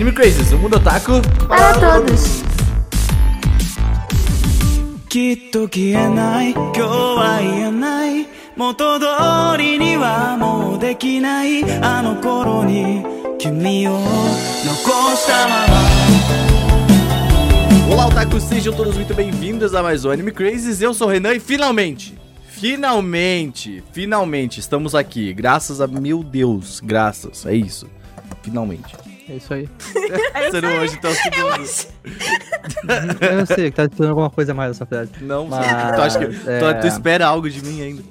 Anime Crazes, o mundo otaku Para todos. きっと消えない今日は言えない元通りにはもうできないあの頃に君を残したまま Olá, otakus, sejam todos muito bem-vindos a mais um Anime Crazes. Eu sou o Renan e finalmente, finalmente, finalmente estamos aqui. Graças a meu Deus, graças, é isso. Finalmente. É isso aí. Você não hoje tá o segundo. Eu sei que tá esperando alguma coisa mais dessa frase. Não, Mas, tu acha que tu, é- tu espera algo de mim ainda?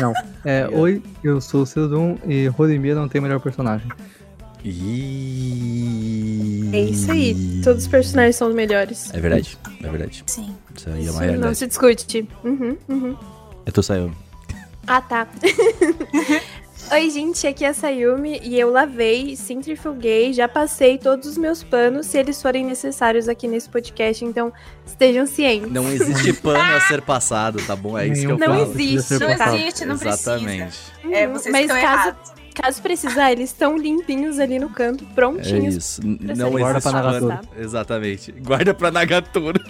Não. É, oi, eu sou o Cedum e Rodemir não tem melhor personagem. Ih. É isso aí. Todos os personagens são os melhores. É verdade, é verdade. Sim. Isso aí é Isso uma não realidade. se discute. Uhum, uhum. Eu tô saindo. Ah, tá. Oi, gente, aqui é a Sayumi e eu lavei, centrifuguei, já passei todos os meus panos se eles forem necessários aqui nesse podcast, então estejam cientes. Não existe pano a ser passado, tá bom? É isso que eu Não falo. existe. Não existe, não Exatamente. precisa. É, Uhum, vocês Mas estão caso, errados. caso precisar, eles estão limpinhos ali no canto, É prontinhos. isso. N- pra Não Guarda existe pra tá? Exatamente. Guarda pra Nagatoro.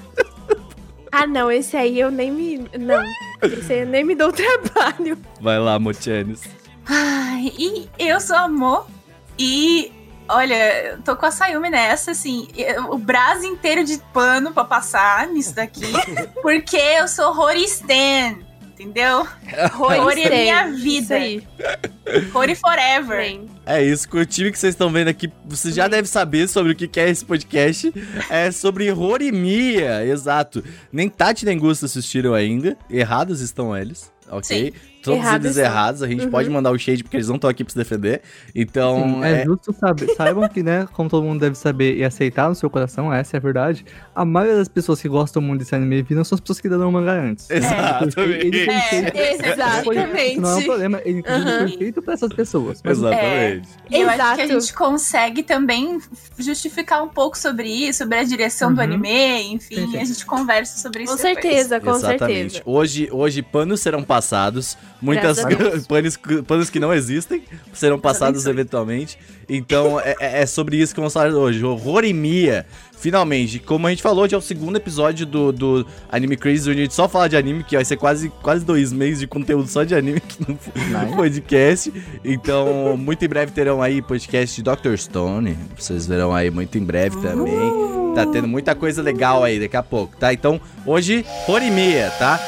Ah, não, esse aí eu nem me. Não. Esse aí eu nem me dou trabalho. Vai lá, Mochanes. Ai, e eu sou amor. E olha, tô com a Sayumi nessa, assim, eu- o braço inteiro de pano pra passar nisso daqui. porque eu sou Horistan, entendeu? Rory é minha vida. aí. Rory forever. Bem. É isso, com o time que vocês estão vendo aqui, você já deve saber sobre o que é esse podcast. É sobre Rorimia, exato. Nem Tati nem Gusto assistiram ainda. Errados estão eles, ok? Todos Errados eles errados, a gente Uhum. pode mandar o shade porque eles não estão aqui pra se defender. Então, Sim, é, é, justo saber. Saibam que, né, como todo mundo deve saber e aceitar no seu coração, essa é a verdade. A maioria das pessoas que gostam muito desse anime viram são as pessoas que deram manga antes. exatamente. Ele É, feito- exatamente. Não é um problema, ele inclusive Aham. foi feito pra essas pessoas. Mas Exatamente. E eu acho que a Exato. gente consegue também justificar um pouco sobre isso, sobre a direção do Uhum. anime, enfim, Sim, sim. a gente conversa sobre isso Com depois. certeza, com Exatamente. certeza. Hoje, hoje panos serão passados. Muitas panos, panos que não existem serão passados eventualmente. Então é, é- é sobre isso que vamos falar hoje. Rorimia. Finalmente, como a gente falou, já é o segundo episódio do, do Anime Crazy, onde a gente só fala de anime, que vai ser quase, quase dois meses de conteúdo só de anime aqui no, podcast. Então, muito em breve terão aí podcast de Dr. Stone. Vocês verão aí muito em breve também. Tá tendo muita coisa legal aí daqui a pouco, tá? Então, hoje, Rorimia, tá?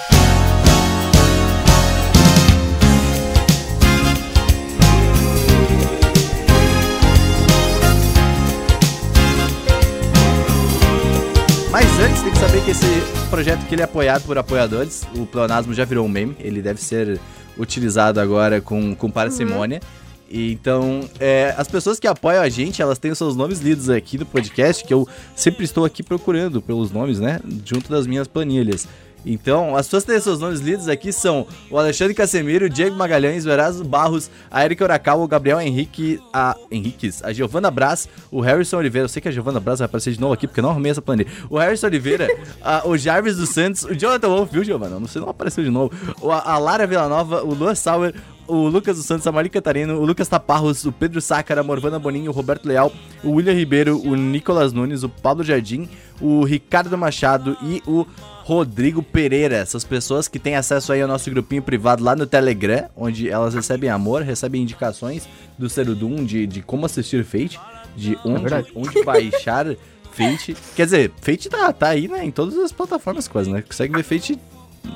Mas antes, tem que saber que esse projeto que ele é apoiado por apoiadores, o Pleonasmo já virou um meme, ele deve ser utilizado agora com, com parcimônia. E Então, é, as pessoas que apoiam a gente, elas têm os seus nomes lidos aqui no podcast, que eu sempre estou aqui procurando pelos nomes, né? Junto das minhas planilhas. Então, as pessoas têm seus nomes lidos aqui são o Alexandre Casemiro, o Diego Magalhães, o Erasmo Barros, a Erika Urakawa, o Gabriel Henrique, a Henriques, a Giovana Brás, o Harrison Oliveira. Eu sei que a Giovana Brás vai aparecer de novo aqui, porque eu não arrumei essa planilha. O Harrison Oliveira, a- o Jarvis dos Santos, o Jonathan Wolf, viu, Giovana? Não sei, não apareceu de novo. A, a Lara Villanova, o Luan Sauer, o Lucas dos Santos, a Mari Catarino, o Lucas Taparros, o Pedro Sácara, a Morvana Boninho, o Roberto Leal, o William Ribeiro, o Nicolas Nunes, o Paulo Jardim, o Ricardo Machado e o Rodrigo Pereira. Essas pessoas que têm acesso aí ao nosso grupinho privado lá no Telegram, onde elas recebem amor, recebem indicações do Cerudum de, de como assistir Fate, de onde, verdade. onde baixar Fate. Quer dizer, Fate tá, tá aí, né, em todas as plataformas quase, né? Consegue ver Fate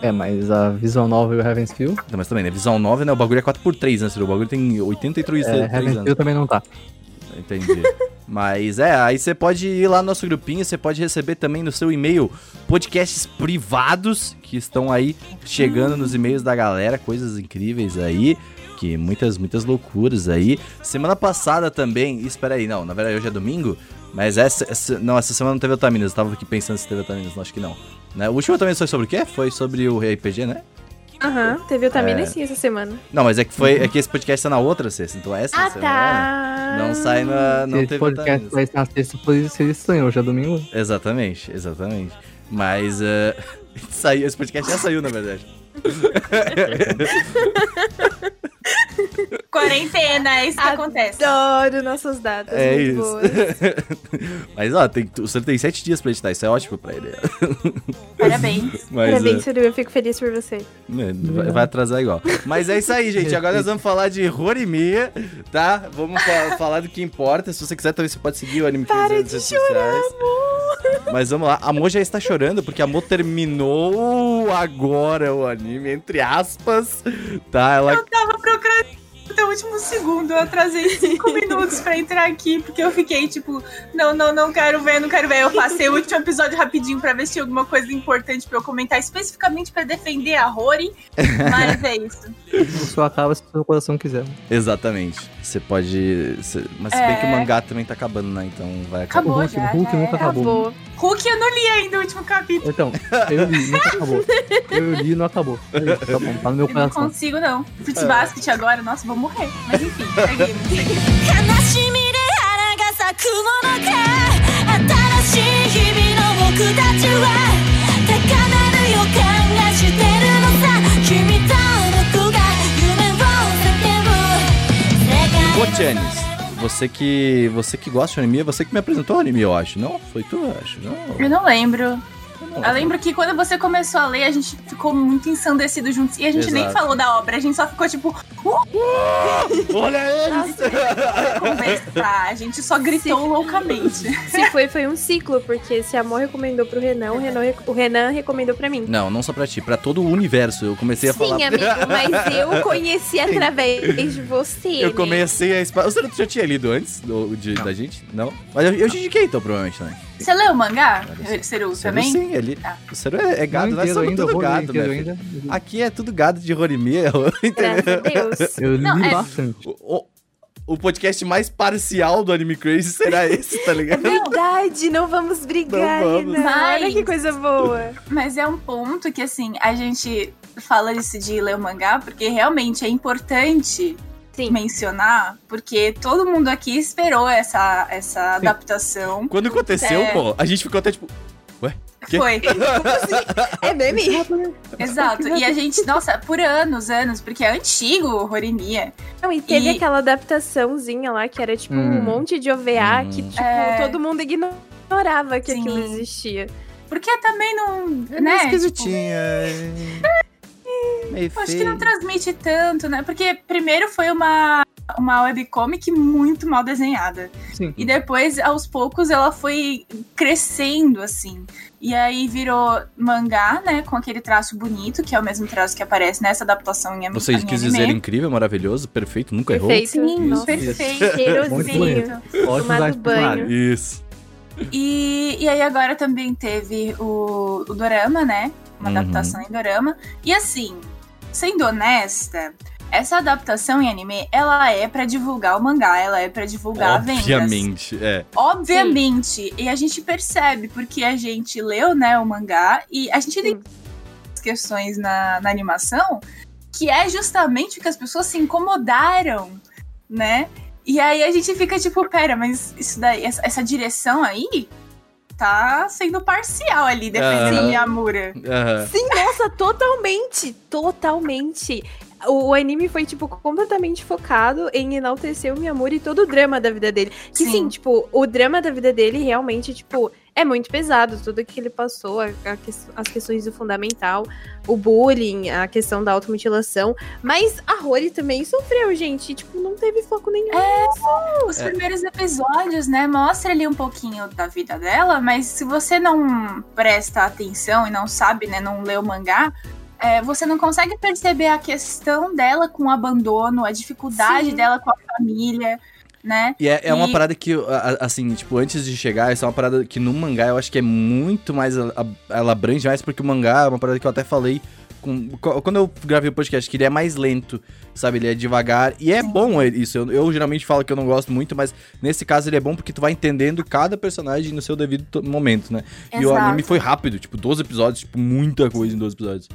É, mas a Visual Novel e o Heaven's Feel, não, mas também, né? Visão 9, né? O bagulho é 4x3, né? O bagulho tem 83 é, três Heaven's anos. Feel também não tá. Entendi. Mas é, aí você pode ir lá no nosso grupinho, você pode receber também no seu e-mail podcasts privados que estão aí chegando nos e-mails da galera, coisas incríveis aí, que muitas, muitas loucuras aí. Semana passada também, espera aí, não, na verdade hoje é domingo, mas essa, essa- não, essa semana não teve Otaminas, eu tava aqui pensando se teve Otaminas, não, acho que não. Né? O último Otaminas foi sobre o quê? Foi sobre o RPG, né? Aham, teve Otamina É. sim essa semana. Não, mas é que foi, é que esse podcast tá na outra sexta, então essa Ah, semana tá. não sai na, não Se esse teve podcast vai estar na sexta, pois seria estranho, hoje é domingo. Exatamente, exatamente. Mas eh, saiu, esse podcast já saiu, na verdade. Quarentena, é isso que acontece. Adoro nossas datas. É muito isso. boas. Mas ó, tem, o senhor tem sete dias pra editar, isso é ótimo pra ele. Parabéns. Mas, Parabéns, Suru, eu fico feliz por você. é, vai, vai atrasar igual. Mas é isso aí, gente. Agora nós vamos falar de Rorimia, tá? Vamos fa- falar do que importa. Se você quiser, também você pode seguir o Anime Para nas de redes chorar, sociais. amor. Mas vamos lá. A Mo já está chorando porque a Mo terminou agora o anime, entre aspas. Tá? Ela Eu tava procurando até o último segundo. Eu atrasei cinco minutos pra entrar aqui, porque eu fiquei tipo, não, não, não quero ver, não quero ver. Eu passei o último episódio rapidinho pra ver se tinha alguma coisa importante pra eu comentar, especificamente pra defender a Rory. Mas é isso. Só acaba se o seu coração quiser. Exatamente. Você pode. você- Mas se bem É. que o mangá também tá acabando, né? Então vai acabar. Acabou o Hulk, já. o Hulk já nunca era. acabou. Acabou. Hulk eu não li ainda o último capítulo. Então, eu li, nunca acabou. Eu li e não acabou. É isso, Tá bom, tá no meu Eu não coração. consigo, não. Fruits Basket agora, nossa, vou morrer. Mas enfim, seguimos. 世界 Botianes, você que. Você que gosta de anime, é você que me apresentou anime, eu acho. Não? Foi tu, eu acho. Não. Eu não lembro. Eu lembro que quando você começou a ler, a gente ficou muito ensandecido juntos. E a gente nem Exato. falou da obra, a gente só ficou tipo, Olha eles! A gente só gritou loucamente. Se foi, foi um ciclo, porque se a Amor recomendou pro Renan, o Renan, rec- o Renan recomendou pra mim. Não, não só pra ti, pra todo o universo. Eu comecei a falar. Sim, amigo, mas eu conheci através de você. Eu né? comecei a. Você já tinha lido antes do, de- da gente? Não? Mas eu, eu te indiquei então, provavelmente também. Você leu o mangá, Seru, O Seru, também? Sim, ele. Tá. O Seru é, é gado, Não nós somos tudo gado, né? ainda. Aqui é tudo gado de Rorimia, entendeu? Deus. Eu li Não, é- bastante. O, o- o podcast mais parcial do Anime Crazy será esse, tá É ligado? verdade, não vamos brigar, Não vamos. Mas- Olha que coisa boa. Mas é um ponto que, assim, a gente fala isso de ler o mangá, porque realmente é importante Sim. mencionar, porque todo mundo aqui esperou essa, essa adaptação. Quando aconteceu, É. pô, a gente ficou até tipo. Quê? Foi. É meme? Exato. E a gente, nossa, por anos, anos, porque é antigo o Horimiya. Não, e teve E- aquela adaptaçãozinha lá que era tipo Hum. um monte de OVA que, Hum. tipo, É. todo mundo ignorava que Sim. aquilo existia. Porque também não. É né? meio tipo, esquisitinha. Meio acho que não transmite tanto, né? Porque primeiro foi uma, uma webcomic muito mal desenhada. Sim. E depois, aos poucos, ela foi crescendo, assim. E aí virou mangá, né? Com aquele traço bonito, que é o mesmo traço que aparece nessa adaptação em, Você em quis anime. dizer incrível, maravilhoso, perfeito, nunca errou? Perfeito. Sim, Nossa, perfeito. cheirosinho. Ótimo banho. Isso. E, e aí agora também teve o, o Dorama, né? Uma Uhum. adaptação em Dorama. E assim, sendo honesta, essa adaptação em anime, ela é pra divulgar o mangá, ela é pra divulgar a vendas. Obviamente, é. Obviamente. E a gente percebe, porque a gente leu, né, o mangá, e a gente tem questões na, na animação que é justamente que as pessoas se incomodaram, né? E aí a gente fica tipo, pera, mas isso daí, essa, essa direção aí tá sendo parcial ali, defendendo Aham. Miyamura. Aham. Sim, nossa, totalmente. Totalmente. O, o anime foi, tipo, completamente focado em enaltecer o Miyamura e todo o drama da vida dele. Que sim. Sim. tipo, o drama da vida dele realmente, tipo, é muito pesado. Tudo que ele passou, a- a que- as questões do fundamental, o bullying, a questão da automutilação. Mas a Rory também sofreu, gente. Tipo, não teve foco nenhum. Os É. primeiros episódios, né, mostra ali um pouquinho da vida dela, mas se você não presta atenção e não sabe, né, não lê o mangá, é, você não consegue perceber a questão dela com o abandono, a dificuldade Sim. dela com a família, né? E é, é uma E- parada que, assim, tipo, antes de chegar, essa é uma parada que no mangá eu acho que é muito mais. Ela abrange mais, porque o mangá é uma parada que eu até falei. Com, co- quando eu gravei o podcast, que ele é mais lento, sabe? Ele é devagar. E é bom isso. Eu, eu geralmente falo que eu não gosto muito, mas nesse caso ele é bom porque tu vai entendendo cada personagem no seu devido to- momento, né? E o Exato. anime foi rápido, tipo, 12 episódios, tipo, muita coisa em 12 episódios.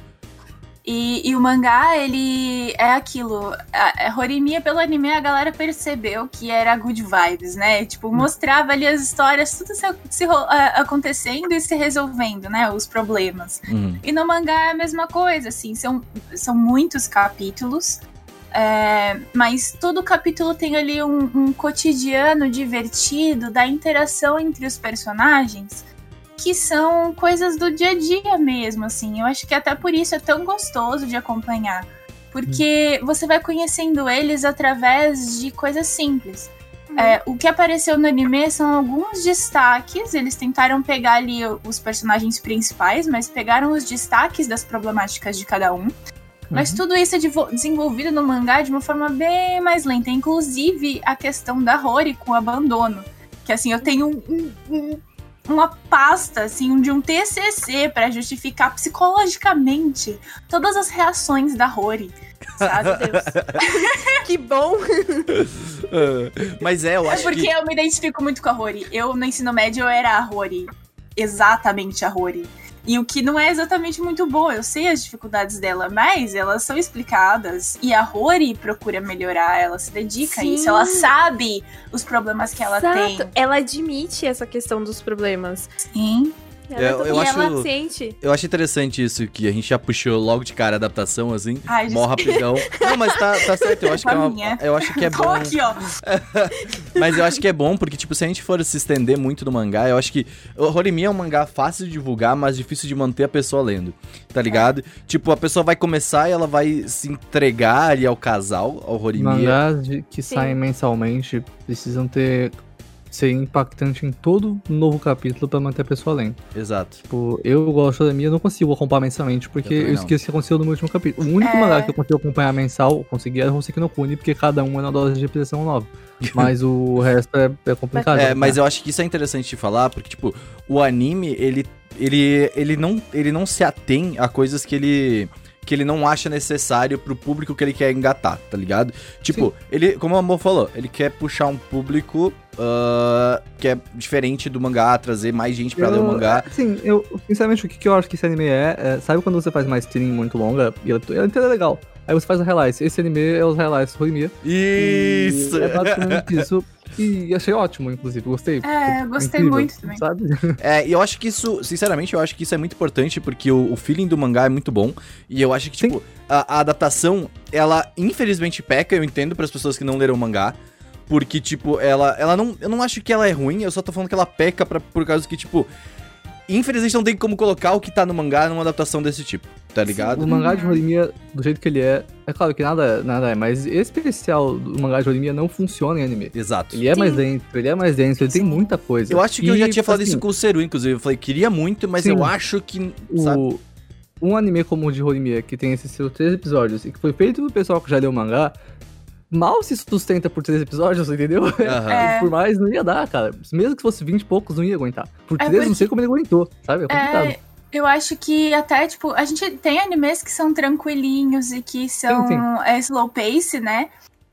E, e o mangá, ele é aquilo. A, a Horimiya, pelo anime, a galera percebeu que era good vibes, né? Tipo, mostrava ali as histórias, tudo se, se a- acontecendo e se resolvendo, né? Os problemas. Uhum. E no mangá é a mesma coisa, assim, são, são muitos capítulos. É, mas todo capítulo tem ali um, um cotidiano divertido da interação entre os personagens, que são coisas do dia a dia mesmo, assim. Eu acho que até por isso é tão gostoso de acompanhar. Porque você vai conhecendo eles através de coisas simples. É, o que apareceu no anime são alguns destaques. Eles tentaram pegar ali os personagens principais, mas pegaram os destaques das problemáticas de cada um. Mas tudo isso é desenvolvido no mangá de uma forma bem mais lenta. Inclusive a questão da Rory com o abandono. Que assim, eu tenho um- um- um- uma pasta assim, de um TCC pra justificar psicologicamente todas as reações da Rory. Sabe? Deus. que bom. Mas é, eu É acho porque que. eu me identifico muito com a Rory. Eu, no ensino médio, eu era a Rory. Exatamente a Rory. E o que não é exatamente muito bom. Eu sei as dificuldades dela, mas elas são explicadas. E a Rory procura melhorar, ela se dedica a Sim. isso. Ela sabe os problemas que ela Exato. tem. Ela admite essa questão dos problemas. Sim. Ela, Eu- eu e acho- ela sente. Eu acho interessante isso, que a gente já puxou logo de cara a adaptação, assim. Ai, mó rapidão. Não, mas tá, tá certo. Eu acho que é uma. Eu acho que é bom. aqui, ó. Mas eu acho que é bom, porque, tipo, se a gente for se estender muito no mangá, eu acho que. O Horimi é um mangá fácil de divulgar, mas difícil de manter a pessoa lendo. Tá ligado? Tipo, a pessoa vai começar e ela vai se entregar ali ao casal, ao Horimi. Mangás de- que Sim. saem mensalmente precisam ter ser impactante em todo novo capítulo pra manter a pessoa lendo. Exato. Tipo, eu gosto da minha, eu não consigo acompanhar mensalmente, porque Eu eu, não. esqueci o que aconteceu no meu último capítulo. O único É. mangá que eu consigo acompanhar mensal, eu consegui era o Hoseki no Kuni, porque cada um é uma dose de pressão nova. Mas o resto é, é complicado. É, mas eu acho que isso é interessante de falar, porque, tipo, o anime, ele, ele, ele, não, ele não se atém a coisas que ele que ele não acha necessário pro público que ele quer engatar, tá ligado? Tipo, ele, como o Amor falou, ele quer puxar um público ah, que é diferente do mangá, trazer mais gente pra ler o mangá. Sim, eu, sinceramente, o que, que eu acho que esse anime é, é, Sabe quando você faz uma stream muito longa e ela, ela é legal? Aí você faz o highlights. Esse anime é os highlights do Horimiya. Isso! E É basicamente isso. E achei ótimo, inclusive. Gostei. É, eu gostei Incrível, muito também. Sabe? É, e eu acho que isso, sinceramente, eu acho que isso é muito importante porque o, o feeling do mangá é muito bom. E eu acho que, Sim. tipo, a, a adaptação, ela infelizmente peca, eu entendo para as pessoas que não leram o mangá. Porque, tipo, ela, ela não. Eu não acho que ela é ruim, eu só tô falando que ela peca pra, por causa que, tipo. Infelizmente não tem como colocar o que tá no mangá numa adaptação desse tipo, tá ligado? O mangá de Horimiya, do jeito que ele é, é claro que nada, nada é, mas esse especial do mangá de Horimiya não funciona em anime. Exato. Ele é Sim. mais denso, ele é mais denso, ele tem muita coisa. Eu acho que eu E, já tinha falado assim, isso com o Seru, inclusive. Eu falei, queria muito, mas Sim. eu acho que. Sabe? o, um anime como o de Horimiya, que tem esses seus três episódios, e que foi feito pelo pessoal que já leu o mangá, mal se sustenta por três episódios, entendeu? Aham. É. por mais, não ia dar, cara. Mesmo que fosse 20 e poucos, não ia aguentar. Por É três, não porque- sei como ele aguentou, sabe? É complicado. É, eu acho que até, tipo, a gente tem animes que são tranquilinhos e que são Sim, é, slow pace, né?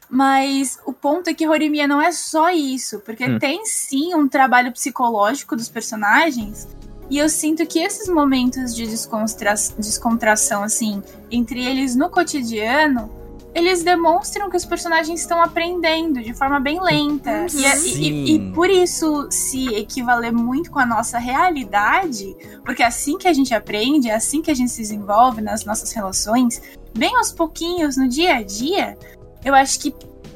Mas o ponto é que Horimiya não é só isso, porque Hum. tem sim um trabalho psicológico dos personagens. E eu sinto que esses momentos de descontra descontração, assim, entre eles no cotidiano, eles demonstram que os personagens estão aprendendo de forma bem lenta. E, é- e- e- e por isso se equivaler muito com a nossa realidade, porque é assim que a gente aprende, é assim que a gente se desenvolve nas nossas relações, bem aos pouquinhos, no dia a dia, eu acho que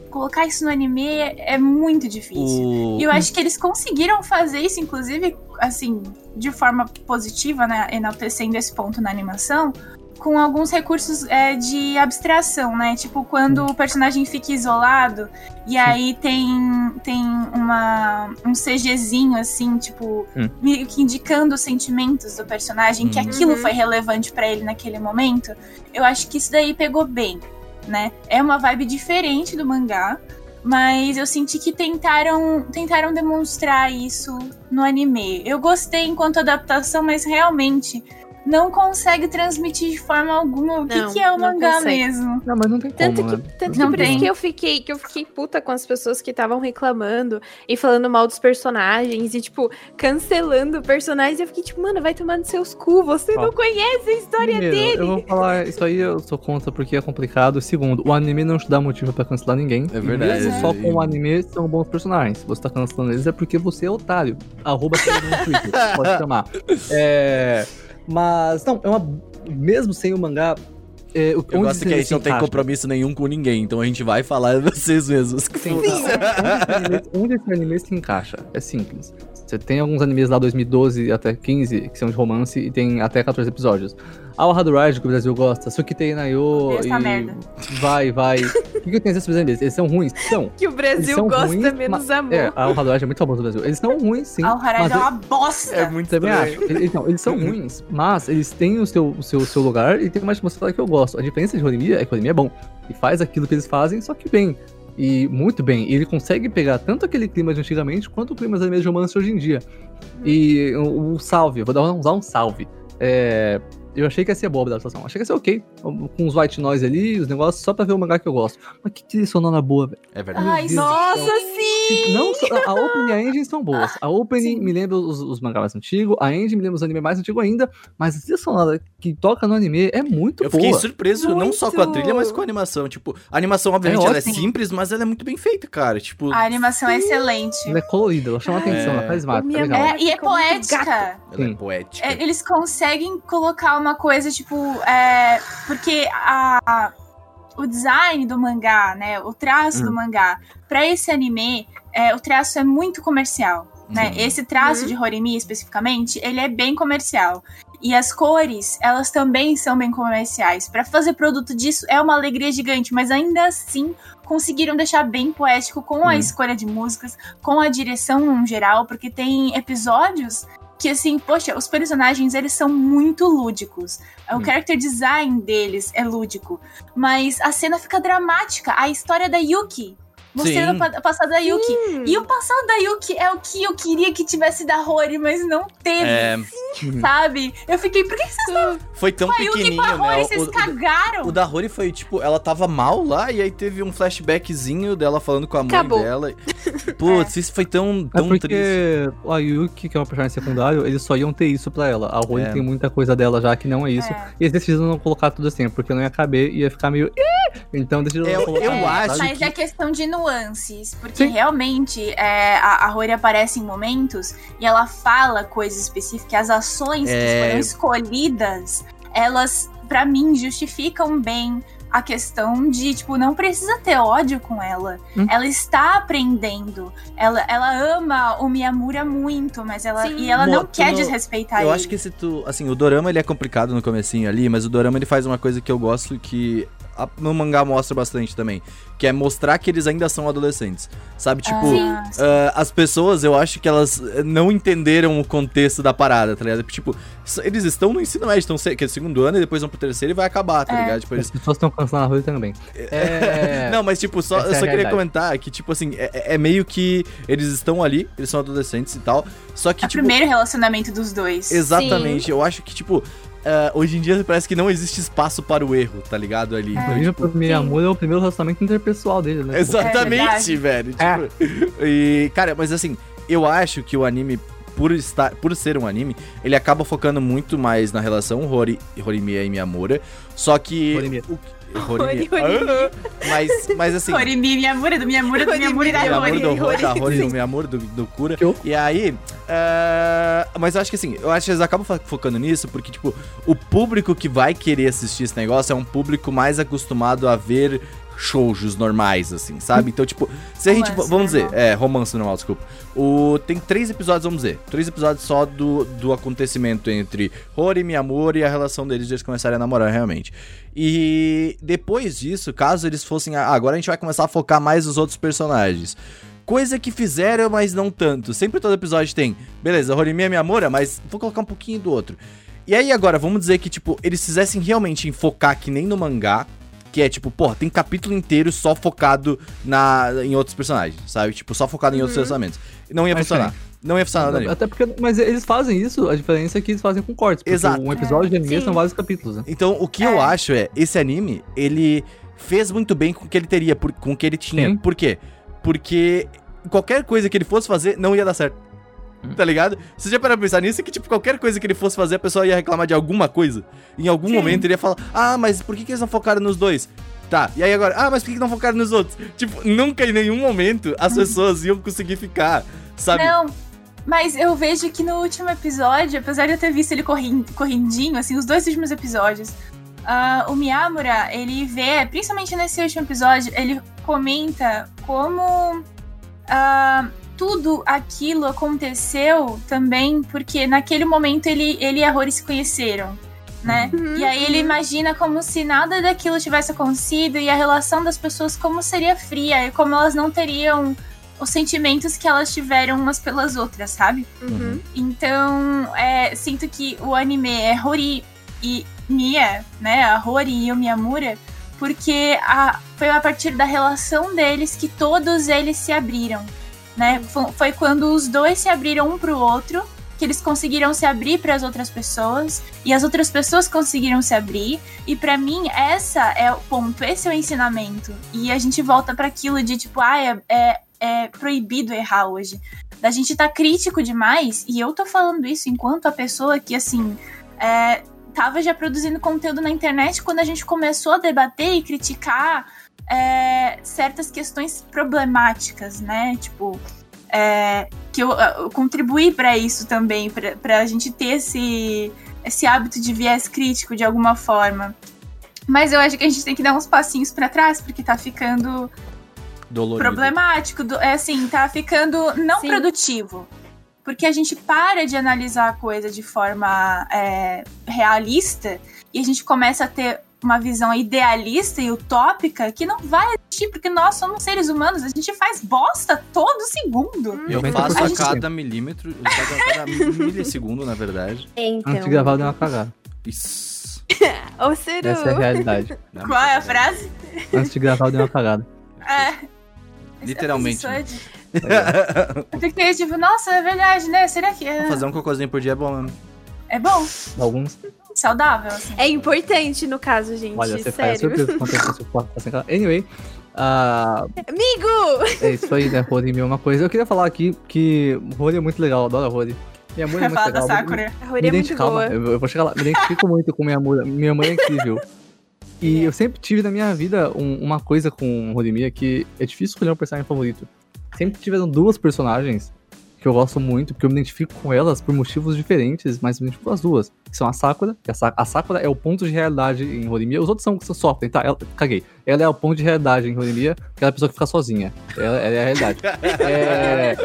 colocar isso no anime é, é muito difícil. O... E eu acho que eles conseguiram fazer isso, inclusive, assim, de forma positiva, né? Enaltecendo esse ponto na animação, com alguns recursos é, de abstração, né? Tipo, quando o personagem fica isolado e aí tem, tem uma, um CGzinho, assim, tipo, Hum. meio que indicando os sentimentos do personagem, que Uhum. aquilo foi relevante pra ele naquele momento. Eu acho que isso daí pegou bem, né? É uma vibe diferente do mangá, mas eu senti que tentaram, tentaram demonstrar isso no anime. Eu gostei enquanto adaptação, mas realmente não consegue transmitir de forma alguma o que, Não, que é o mangá consegue. mesmo. Não, mas não tem Tanto como, que, né? tanto que Não por isso que eu fiquei, que eu fiquei puta com as pessoas que estavam reclamando e falando mal dos personagens e, tipo, cancelando personagens. Eu fiquei, tipo, mano, vai tomar nos seus cu, você Ó. não conhece a história Primeiro, dele. eu vou falar, isso aí eu sou contra porque é complicado. Segundo, o anime não te dá motivo pra cancelar ninguém. É verdade. mesmo só com o anime são bons personagens. Se você tá cancelando eles é porque você é otário. Arroba no Twitter, pode chamar. É, mas, não, é uma. Mesmo sem o mangá, é, o- Eu onde gosto que a gente se não tem encaixa? compromisso nenhum com ninguém, então a gente vai falar vocês mesmos. Sim, onde, esse anime, onde esse anime se encaixa? É simples. Você tem alguns animes lá 2012 até 15, que são de romance, e tem até 14 episódios. Ao Hard Ride, que o Brasil gosta, Sukitei Nayo Essa e... merda. Vai, vai. O que, que eu tenho esses animes? Eles são ruins? São. Que o Eles Brasil são gosta ruins, menos ma- amor. É, a Hard Ride é muito famoso no Brasil. Eles são ruins, sim. Al Harad mas é uma bosta. É muito Também acho. Eles, então, eles são ruins, mas eles têm o seu, o seu, o seu lugar e tem uma atmosfera que eu gosto. A diferença de Horimiya é que Horimiya é bom. E faz aquilo que eles fazem, só que bem. E muito bem. E ele consegue pegar tanto aquele clima de antigamente quanto o clima dos animes de romance hoje em dia. E o, o salve, eu vou dar, usar um salve. É, eu achei que ia ser boa a adaptação. Achei que ia ser ok. Com os white noise ali, os negócios, só pra ver o mangá que eu gosto. Mas que trilha sonora boa, velho. É verdade. Ai. Nossa, sim! Não, a opening e a engine são boas. A opening Sim. me lembra os, os mangás mais antigos, a engine me lembra os animes mais antigos ainda, mas a trilha sonora que toca no anime é muito Eu boa. fiquei surpreso não só com a Muito. trilha, mas com a animação. Tipo, a animação, obviamente, É ela é simples, mas ela é muito bem feita, cara. Tipo, A animação é excelente. Ela é colorida, ela chama atenção, É. ela é carismática, O é É, e é muito poética. ela é Sim. poética. É, eles conseguem colocar uma coisa, tipo, é, porque a, o design do mangá, né, o traço Hum. do mangá, pra esse anime, é, o traço é muito comercial, né? Uhum. Esse traço Uhum. de Horimi, especificamente, ele é bem comercial. E as cores, elas também são bem comerciais. Pra fazer produto disso é uma alegria gigante, mas ainda assim conseguiram deixar bem poético com a Hum. escolha de músicas, com a direção no geral, porque tem episódios que assim, poxa, os personagens eles são muito lúdicos. O Hum. character design deles é lúdico, mas a cena fica dramática. A história da Yuki, mostrando Sim. o pa- passado da Yuki. Hum. E o passado da Yuki é o que eu queria que tivesse da Rory, mas não teve, É, sabe? Eu fiquei, por que que vocês foi tão a Yuki pequenininho, pra Rory? né? Vocês O, cagaram? o da Rory foi, tipo, ela tava mal lá e aí teve um flashbackzinho dela falando com a mãe Acabou. dela. Putz, isso foi tão, É tão porque triste. o Ayuki, que é uma personagem secundário, eles só iam ter isso pra ela. A Rony É. tem muita coisa dela já que não é isso. É. E eles decidiram não colocar tudo assim, porque não ia caber e ia ficar meio. Então decidiram Eu- não colocar. eu sabe? acho Mas que- é questão de nuances, porque Sim. realmente é, a, a Rory aparece em momentos e ela fala coisas específicas, as ações É. que foram escolhidas, elas, pra mim, justificam bem a questão de, tipo, não precisa ter ódio com ela. Hum. Ela está aprendendo. Ela, ela ama o Miyamura muito, mas ela, Sim. e ela não Mo- tu quer não- desrespeitar Eu ele. acho que se tu. Assim, o Dorama ele é complicado no comecinho ali, mas o Dorama ele faz uma coisa que eu gosto que a- no mangá mostra bastante também. Que é mostrar que eles ainda são adolescentes. Sabe? Tipo, Ah, sim. ah, as pessoas, eu acho que elas eh, não entenderam o contexto da parada, tá ligado? Tipo, eles estão no ensino médio, estão que é o segundo ano, e depois vão pro terceiro e vai acabar, tá É. ligado? Tipo, As eles. pessoas estão cancelando a Rony também. É. Não, mas tipo, só, Essa eu é só queria realidade. comentar que, tipo assim, é, é meio que eles estão ali, eles são adolescentes e tal. Só que, É o tipo. primeiro relacionamento dos dois. Exatamente, eu acho que, tipo, ah, hoje em dia parece que não existe espaço para o erro, tá ligado? Ali. Então, Inclusive, tipo, pro Miyamura é o primeiro relacionamento interpessoal dele, né? Exatamente, É velho. É. Tipo, e, cara, mas assim, eu acho que o anime, por, estar, por ser um anime, ele acaba focando muito mais na relação Hori, Horimiya e Miyamura. Só que. Horimiya. o- Horimiya. Hori- Horimiya. Mas, mas assim. Horimi, Miyamura, do Miyamura, do Miyamura e da Miyamura Rory. do Rory, da. Rory do Miyamura, do, do Cura. E aí, é, mas eu acho que assim, eu acho que eles acabam fo- focando nisso porque, tipo, o público que vai querer assistir esse negócio é um público mais acostumado a ver shoujos normais, assim, sabe? Então, tipo, se a gente, Romance vamos dizer, é, romance normal, desculpa. O, tem três episódios, vamos dizer, três episódios só do, do acontecimento entre Rory e Miyamura e a relação deles de eles começarem a namorar realmente. E depois disso, caso eles fossem, ah, agora a gente vai começar a focar mais nos outros personagens. Coisa que fizeram, mas não tanto. Sempre todo episódio tem, beleza, Horimiya é minha amora, mas vou colocar um pouquinho do outro. E aí agora, vamos dizer que, tipo, eles fizessem realmente em focar que nem no mangá, que é tipo, porra, tem capítulo inteiro só focado na, em outros personagens, sabe? Tipo, só focado em outros relacionamentos. Não ia Mas funcionar. diferente. Não ia funcionar no anime. Até porque. Mas eles fazem isso, a diferença é que eles fazem com cortes. Porque Exato. Um episódio de anime Sim. são vários capítulos, né? Então, o que eu acho é, esse anime, ele fez muito bem com o que ele teria, por- com o que ele tinha. Sim. Por quê? Porque qualquer coisa que ele fosse fazer não ia dar certo. Hum. Tá ligado? Você já parou pra pensar nisso? Que, tipo, qualquer coisa que ele fosse fazer, a pessoa ia reclamar de alguma coisa. Em algum Sim. momento ele ia falar, ah, mas por que, que eles não focaram nos dois? Tá, e aí agora, ah, mas por que, não focaram nos outros? Tipo, nunca em nenhum momento as pessoas iam conseguir ficar, sabe? Não, mas eu vejo que no último episódio, apesar de eu ter visto ele corrin- correndinho, assim, os dois últimos episódios, ah, o Miyamura, ele vê, principalmente nesse último episódio, ele comenta como ah, tudo aquilo aconteceu também porque naquele momento ele, ele e a Rory se conheceram. Né? Uhum, E aí ele uhum. imagina como se nada daquilo tivesse acontecido e a relação das pessoas como seria fria e como elas não teriam os sentimentos que elas tiveram umas pelas outras, sabe? Uhum. Então, é, sinto que o anime é Hori e Mia, né? A Hori e o Miyamura, porque a- foi a partir da relação deles que todos eles se abriram, né? Fo- Foi quando os dois se abriram um pro outro que eles conseguiram se abrir para as outras pessoas e as outras pessoas conseguiram se abrir e pra mim essa é o ponto, esse é o ensinamento e a gente volta para aquilo de tipo ah é, é, é proibido errar hoje da gente tá crítico demais, e eu tô falando isso enquanto a pessoa que, assim, é, tava já produzindo conteúdo na internet quando a gente começou a debater e criticar é, certas questões problemáticas, né? Tipo, é, que eu, eu contribuí pra isso também, pra pra gente ter esse, esse hábito de viés crítico de alguma forma. Mas eu acho que a gente tem que dar uns passinhos pra trás, porque tá ficando Dolorido. problemático, do- é assim, tá ficando não Sim. produtivo. Porque a gente para de analisar a coisa de forma é, realista e a gente começa a ter uma visão idealista e utópica que não vai existir, porque nós somos seres humanos, a gente faz bosta todo segundo. Eu 90% faço a sim. cada milímetro, eu a cada milissegundo, na verdade. Então. Antes de gravar, deu uma cagada. Isso. Ô. Essa é a realidade. Não, Qual é a frase? Antes de gravar, deu uma cagada. É. Literalmente, Eu hoje. Eu fiquei tipo, nossa, é verdade, né? Será que é, Fazer um cocôzinho por dia é bom mesmo. é bom? Alguns. Saudável, assim. É importante no caso, gente. Olha, você sério. surpreso quando acontece isso. Tá. Anyway, ah, Amigo! é isso aí, né? Rory é uma coisa. Eu queria falar aqui que Rory é muito legal, adoro a Rory. Minha mãe é muito Fala da legal. Sakura. A Me Rory é muito calma, boa. eu, eu vou chegar lá. Me identifico muito com minha mãe. Minha mãe é incrível. E eu sempre tive na minha vida um- uma coisa com Horimiya que é difícil escolher um personagem favorito. Sempre tiveram duas personagens que eu gosto muito, porque eu me identifico com elas por motivos diferentes, mas eu me identifico com as duas. Que são a Sakura, que a, Sa- a Sakura é o ponto de realidade em Horimiya. Os outros são que sofrem, tá? Ela, caguei. Ela é o ponto de realidade em Horimiya, que é a pessoa que fica sozinha. Ela, ela é a realidade. É,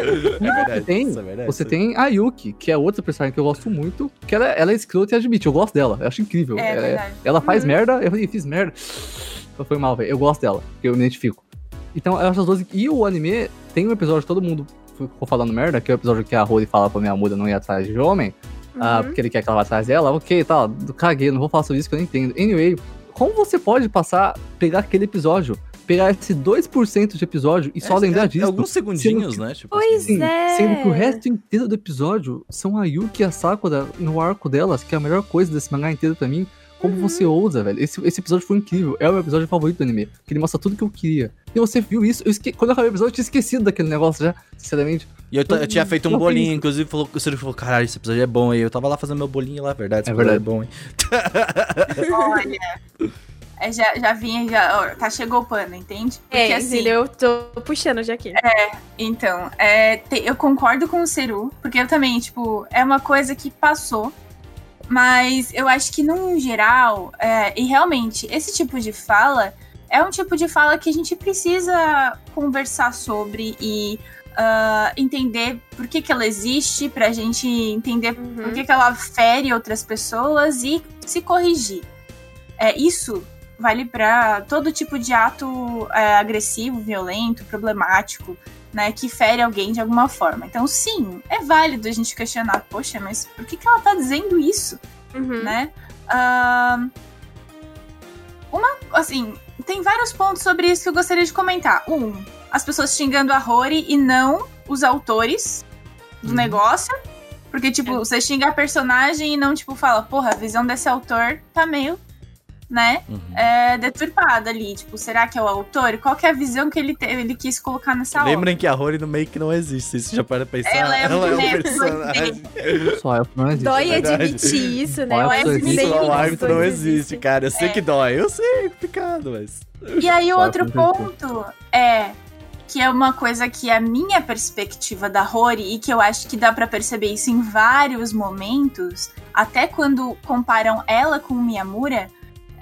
e você tem, isso é verdade. você tem a Yuki, que é outra personagem que eu gosto muito, que ela, ela é escrota e admite, eu gosto dela, eu acho incrível. É ela, verdade. ela faz Uhum. merda, eu falei, fiz merda. Foi mal, velho. Eu gosto dela, porque eu me identifico. Então, eu acho as duas. E o anime tem um episódio que todo mundo ficou falando merda, que é o episódio que a Rory fala pra minha muda não ir atrás de homem, ah, Uhum. porque ele quer que ela vá atrás dela. Ok, tá, caguei, não vou falar sobre isso que eu não entendo. Anyway, como você pode passar, pegar aquele episódio, pegar esse 2% de episódio e só É, lembrar é, disso? Alguns segundinhos, sendo né? Tipo Pois assim. Sim, é. sendo que o resto inteiro do episódio são a Yuki e a Sakura no arco delas, que é a melhor coisa desse mangá inteiro pra mim. Como você ousa, velho. Esse, esse episódio foi incrível. É o meu episódio favorito do anime. Que ele mostra tudo que eu queria. E você viu isso. Eu esque... Quando eu acabei o episódio, eu tinha esquecido daquele negócio já, sinceramente. E eu, t- eu tinha feito um bolinho, inclusive falou, o Ciro falou, caralho, esse episódio é bom. E eu tava lá fazendo meu bolinho lá, verdade. Esse É episódio verdade. é bom, hein? Olha. é, já, já vinha, já. ó, tá, chegou o pano, entende? Porque É, assim. Eu tô puxando já aqui. Então, é, te- eu concordo com o Seru, porque eu também, tipo, é uma coisa que passou. Mas eu acho que, num geral, é, e realmente, esse tipo de fala é um tipo de fala que a gente precisa conversar sobre e ah, entender por que, que ela existe, pra gente entender Uhum. por que, que ela fere outras pessoas e se corrigir. É, isso vale pra todo tipo de ato é, agressivo, violento, problemático, né, que fere alguém de alguma forma. Então, sim, é válido a gente questionar, poxa, mas por que, que ela tá dizendo isso? Uhum. né? Ahn, uma, assim, tem vários pontos sobre isso que eu gostaria de comentar. Um, as pessoas xingando a Rory e não os autores do Uhum. negócio. Porque, tipo, você xinga a personagem e não, tipo, fala, porra, a visão desse autor tá meio, né, Uhum. é, deturpada ali. Tipo, será que é o autor? Qual que é a visão que ele, te- ele quis colocar nessa obra? Lembrem que a Rory no meio que não existe. Isso já para pensar. Ela é um um boneco, personagem. Só eu não existe. Dói verdade. admitir isso, né? A acho pessoa que existe. ao árbitro não existe. cara. Eu sei que dói. Eu sei, é complicado, mas. E aí, o outro ponto é que é uma coisa que a minha perspectiva da Rory, e que eu acho que dá pra perceber isso em vários momentos, até quando comparam ela com o Miyamura,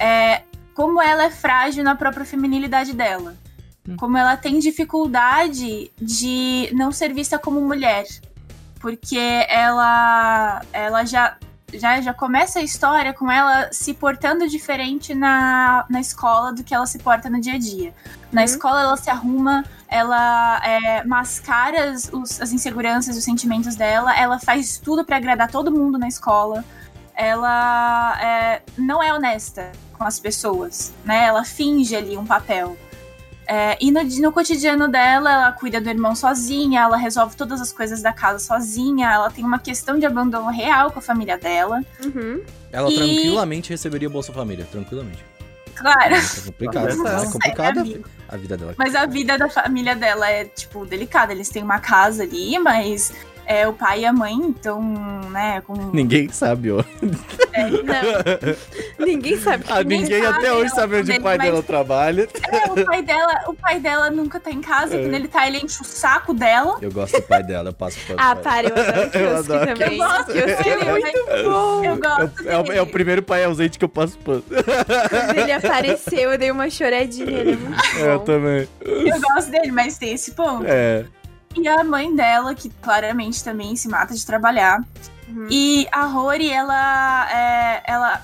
é, como ela é frágil na própria feminilidade dela. Hum. Como ela tem dificuldade de não ser vista como mulher. Porque ela, ela já, já, já começa a história com ela se portando diferente na, na escola do que ela se porta no dia a dia. Na Uhum. escola ela se arruma, ela é, mascara as, os- as inseguranças, os sentimentos dela, ela faz tudo pra agradar todo mundo na escola. Ela é, não é honesta com as pessoas, né? Ela finge ali um papel. É, e no, no cotidiano dela, ela cuida do irmão sozinha, ela resolve todas as coisas da casa sozinha, ela tem uma questão de abandono real com a família dela. Uhum. Ela E- tranquilamente receberia Bolsa Família, tranquilamente. Claro. É complicado, Essa é complicado a vida dela. Mas a vida da família dela é, tipo, delicada. Eles têm uma casa ali, mas é o pai e a mãe, então, né, com. Ninguém sabe, ó. Não. ninguém sabe. Ah, ninguém sabe, até hoje sabe onde o dele, pai mas- dela trabalha. É, o pai dela, o pai dela nunca tá em casa, É. quando ele tá, ele enche o saco dela. Eu gosto do pai dela, eu passo pano. Ah, para, eu adoro Eu Kiosk adoro. também. Eu gosto Kiosk é dele, muito bom. Eu gosto É o, é, o, dele. é o primeiro pai ausente que eu passo pano. Quando ele apareceu, eu dei uma choradinha. Ele é muito Eu bom. também. Eu gosto dele, mas tem esse ponto. É. E a mãe dela, que claramente também se mata de trabalhar. Uhum. E a Rory, ela, é, ela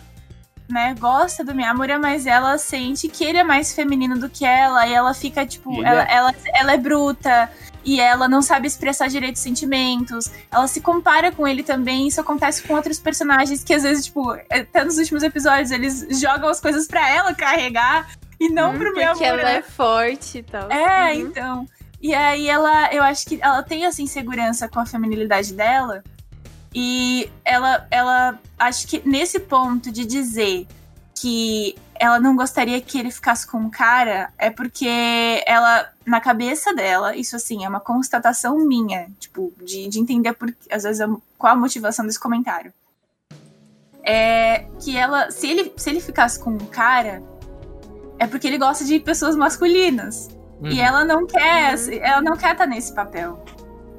né, gosta do Miyamura, mas ela sente que ele é mais feminino do que ela. E ela fica, tipo, ela, é. ela, ela é bruta. E ela não sabe expressar direito os sentimentos. Ela se compara com ele também. Isso acontece com outros personagens que às vezes, tipo, até nos últimos episódios, eles jogam as coisas pra ela carregar e não pro Porque Miyamura. ela é forte e tal. É, Uhum. então. E aí ela, eu acho que ela tem essa insegurança com a feminilidade dela. E ela, ela acho que nesse ponto de dizer que ela não gostaria que ele ficasse com um cara, é porque ela, na cabeça dela, isso assim, é uma constatação minha, tipo, de, de entender por, às vezes qual a motivação desse comentário. É que ela, se ele, se ele ficasse com um cara, é porque ele gosta de pessoas masculinas. Uhum. E ela não quer, ela não quer estar nesse papel,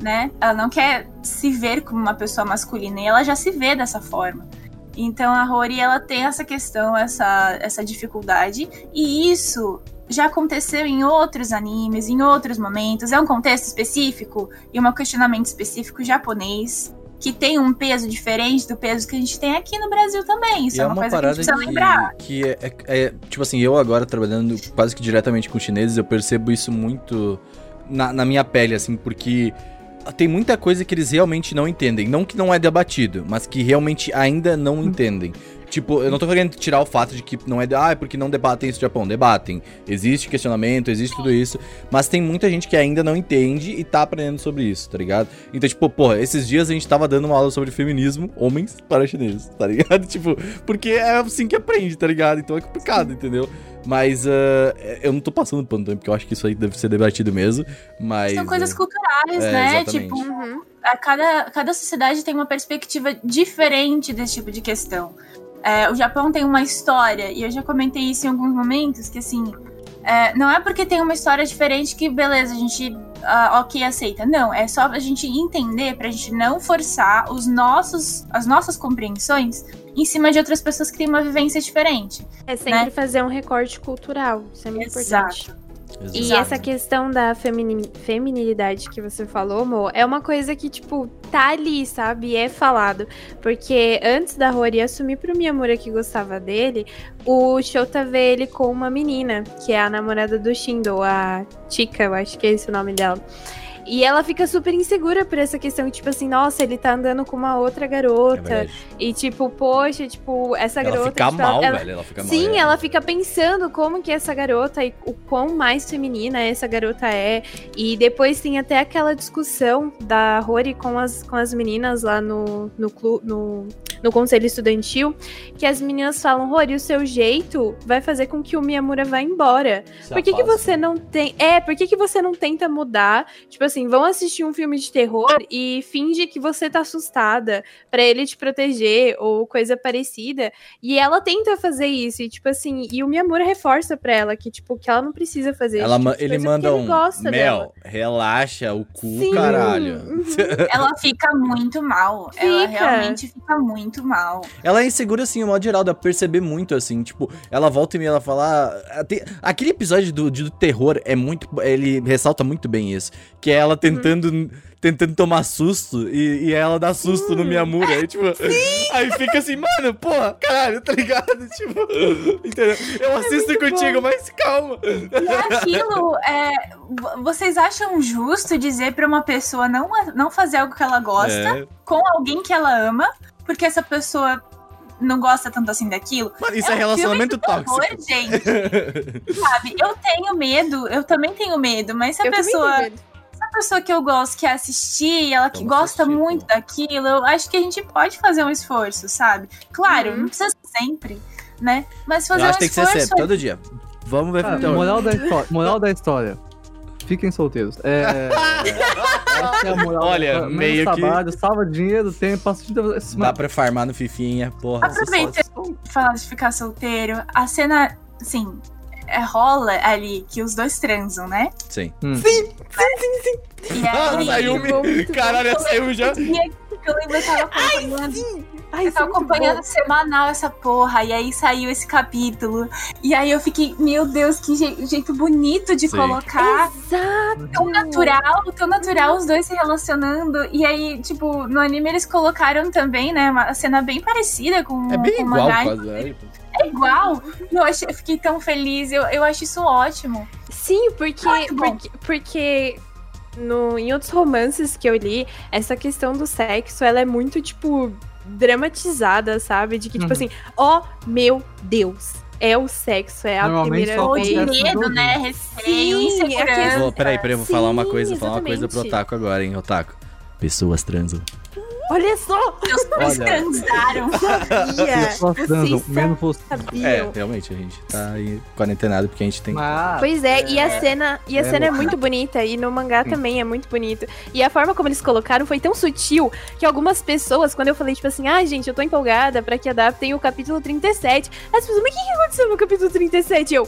né? Ela não quer se ver como uma pessoa masculina e ela já se vê dessa forma. Então a Rory ela tem essa questão, essa, essa dificuldade e isso já aconteceu em outros animes, em outros momentos. É um contexto específico e um questionamento específico japonês que tem um peso diferente do peso que a gente tem aqui no Brasil também. Isso é é uma, coisa que a gente precisa lembrar. que, que é, é- é- Tipo assim, eu agora trabalhando quase que diretamente com chineses, eu percebo isso muito na, na minha pele, assim, porque tem muita coisa que eles realmente não entendem. Não que não é debatido, mas que realmente ainda não entendem. Tipo, eu não tô querendo tirar o fato de que não é. Ah, é porque não debatem isso no Japão. Debatem. Existe questionamento, existe tudo isso. Mas tem muita gente que ainda não entende e tá aprendendo sobre isso, tá ligado? Então, tipo, porra, esses dias a gente tava dando uma aula sobre feminismo, homens para chineses, tá ligado? Tipo, porque é assim que aprende, tá ligado? Então é complicado, entendeu? Mas ah, eu não tô passando pano também, porque eu acho que isso aí deve ser debatido mesmo. Mas. São coisas ah, culturais, é, né? exatamente. Tipo, Uhum. a cada, cada sociedade tem uma perspectiva diferente desse tipo de questão. É, o Japão tem uma história, e eu já comentei isso em alguns momentos, que assim, é, não é porque tem uma história diferente que, beleza, a gente, ah, ok, aceita. Não, é só a gente entender, pra gente não forçar os nossos, as nossas compreensões em cima de outras pessoas que têm uma vivência diferente. É sempre Né? fazer um recorte cultural. Isso é muito importante. Exato. E essa questão da femini- feminilidade que você falou, Mo, é uma coisa que, tipo, tá ali, sabe? É falado. Porque antes da Rory assumir pro Miyamura que gostava dele, o Shota vê ele com uma menina, que é a namorada do Shindo, a Chika, eu acho que é esse o nome dela. E ela fica super insegura por essa questão, tipo assim, nossa, ele tá andando com uma outra É garota. verdade. e tipo, poxa, tipo, essa Ela garota. fica tipo, mal, ela, velho. Ela fica mal. Sim, é. ela fica pensando como que essa garota e o quão mais feminina essa garota é. E depois tem até aquela discussão da Rory com as, com as meninas lá no, no, clu, no, no conselho estudantil, que as meninas falam, Rory, o seu jeito vai fazer com que o Miyamura vá embora. Se Por que, que você não tem. É, por que, que você não tenta mudar? Tipo assim, vão assistir um filme de terror e finge que você tá assustada pra ele te proteger ou coisa parecida. E ela tenta fazer isso. E, tipo assim, e o Miyamura reforça pra ela que, tipo, que ela não precisa fazer Ela tipo ele manda um. ele Mel, dela. relaxa o cu, Sim, caralho. uhum. Ela fica muito mal. Ela Fica. realmente fica muito muito mal. Ela é insegura, assim, no modo geral, dá pra perceber muito, assim, tipo, ela volta e meia, ela fala... ah, tem- Aquele episódio do, do terror é muito... Ele ressalta muito bem isso, que é ela tentando... Tentando tomar susto e, e ela dá susto no Miyamura. Aí, tipo, aí fica assim, mano, porra, caralho, tá ligado? Tipo, entendeu? Eu assisto contigo, mas calma. E aquilo, é, vo- vocês acham justo dizer pra uma pessoa não, não fazer algo que ela gosta É. com alguém que ela ama, porque essa pessoa não gosta tanto assim daquilo? Mano, isso é, um relacionamento filme de terror, tóxico. gente. Sabe, eu tenho medo, eu também tenho medo, mas se a Eu pessoa. Se a pessoa que eu gosto quer assistir, ela que Vamos gosta assistir, muito pô. daquilo, eu acho que a gente pode fazer um esforço, sabe? Claro, Uhum. não precisa ser sempre, né? Mas Eu fazer acho um que tem que ser esforço. sempre, todo dia. Vamos ver Ah, terror. moral, da história, moral da história. Fiquem solteiros. É. a Olha, meio que- trabalho, salva dinheiro, tempo, passa de Dá pra farmar no Fifinha, porra. Aproveita de falar de ficar solteiro. A cena, assim, é, rola ali que os dois transam, né? Sim. E Ah, aí, saiu muito bom, muito Caralho, saiu já. E aí, eu lembro, eu tava acompanhando. Ai, eu tava é acompanhando bom. semanal essa porra. E aí saiu esse capítulo. E aí eu fiquei, meu Deus, que je- jeito bonito de Sim. colocar. Exato. Tão natural, tão natural os dois se relacionando. E aí, tipo, no anime eles colocaram também, né? Uma cena bem parecida com, É bem com o igual, mangá. quase. né? É igual. Eu, achei, eu fiquei tão feliz. Eu, eu acho isso ótimo. Sim, porque, porque, porque no, em outros romances que eu li, essa questão do sexo, ela é muito, tipo, dramatizada, sabe? De que, tipo Uhum. assim, ó meu Deus, é o sexo, é a primeira vez. medo, né? Receio, Sim, insegurança. é que- Vou, peraí, peraí, eu vou falar uma Sim, coisa, falar uma coisa pro. Otaku agora, hein, Otaku. Pessoas transam. Olha só! Meus pais Olha. transaram. Sabia! Pessoas transam, menos você. É, realmente, a gente tá aí quarentenado porque a gente tem. Mas. Pois é, e a cena, e a É, cena é muito bonita, e no mangá também é muito bonito. E a forma como eles colocaram foi tão sutil que algumas pessoas, quando eu falei, tipo assim, ah, gente, eu tô empolgada pra que adaptem o capítulo 37, as pessoas, mas o que, que aconteceu no capítulo 37? Eu.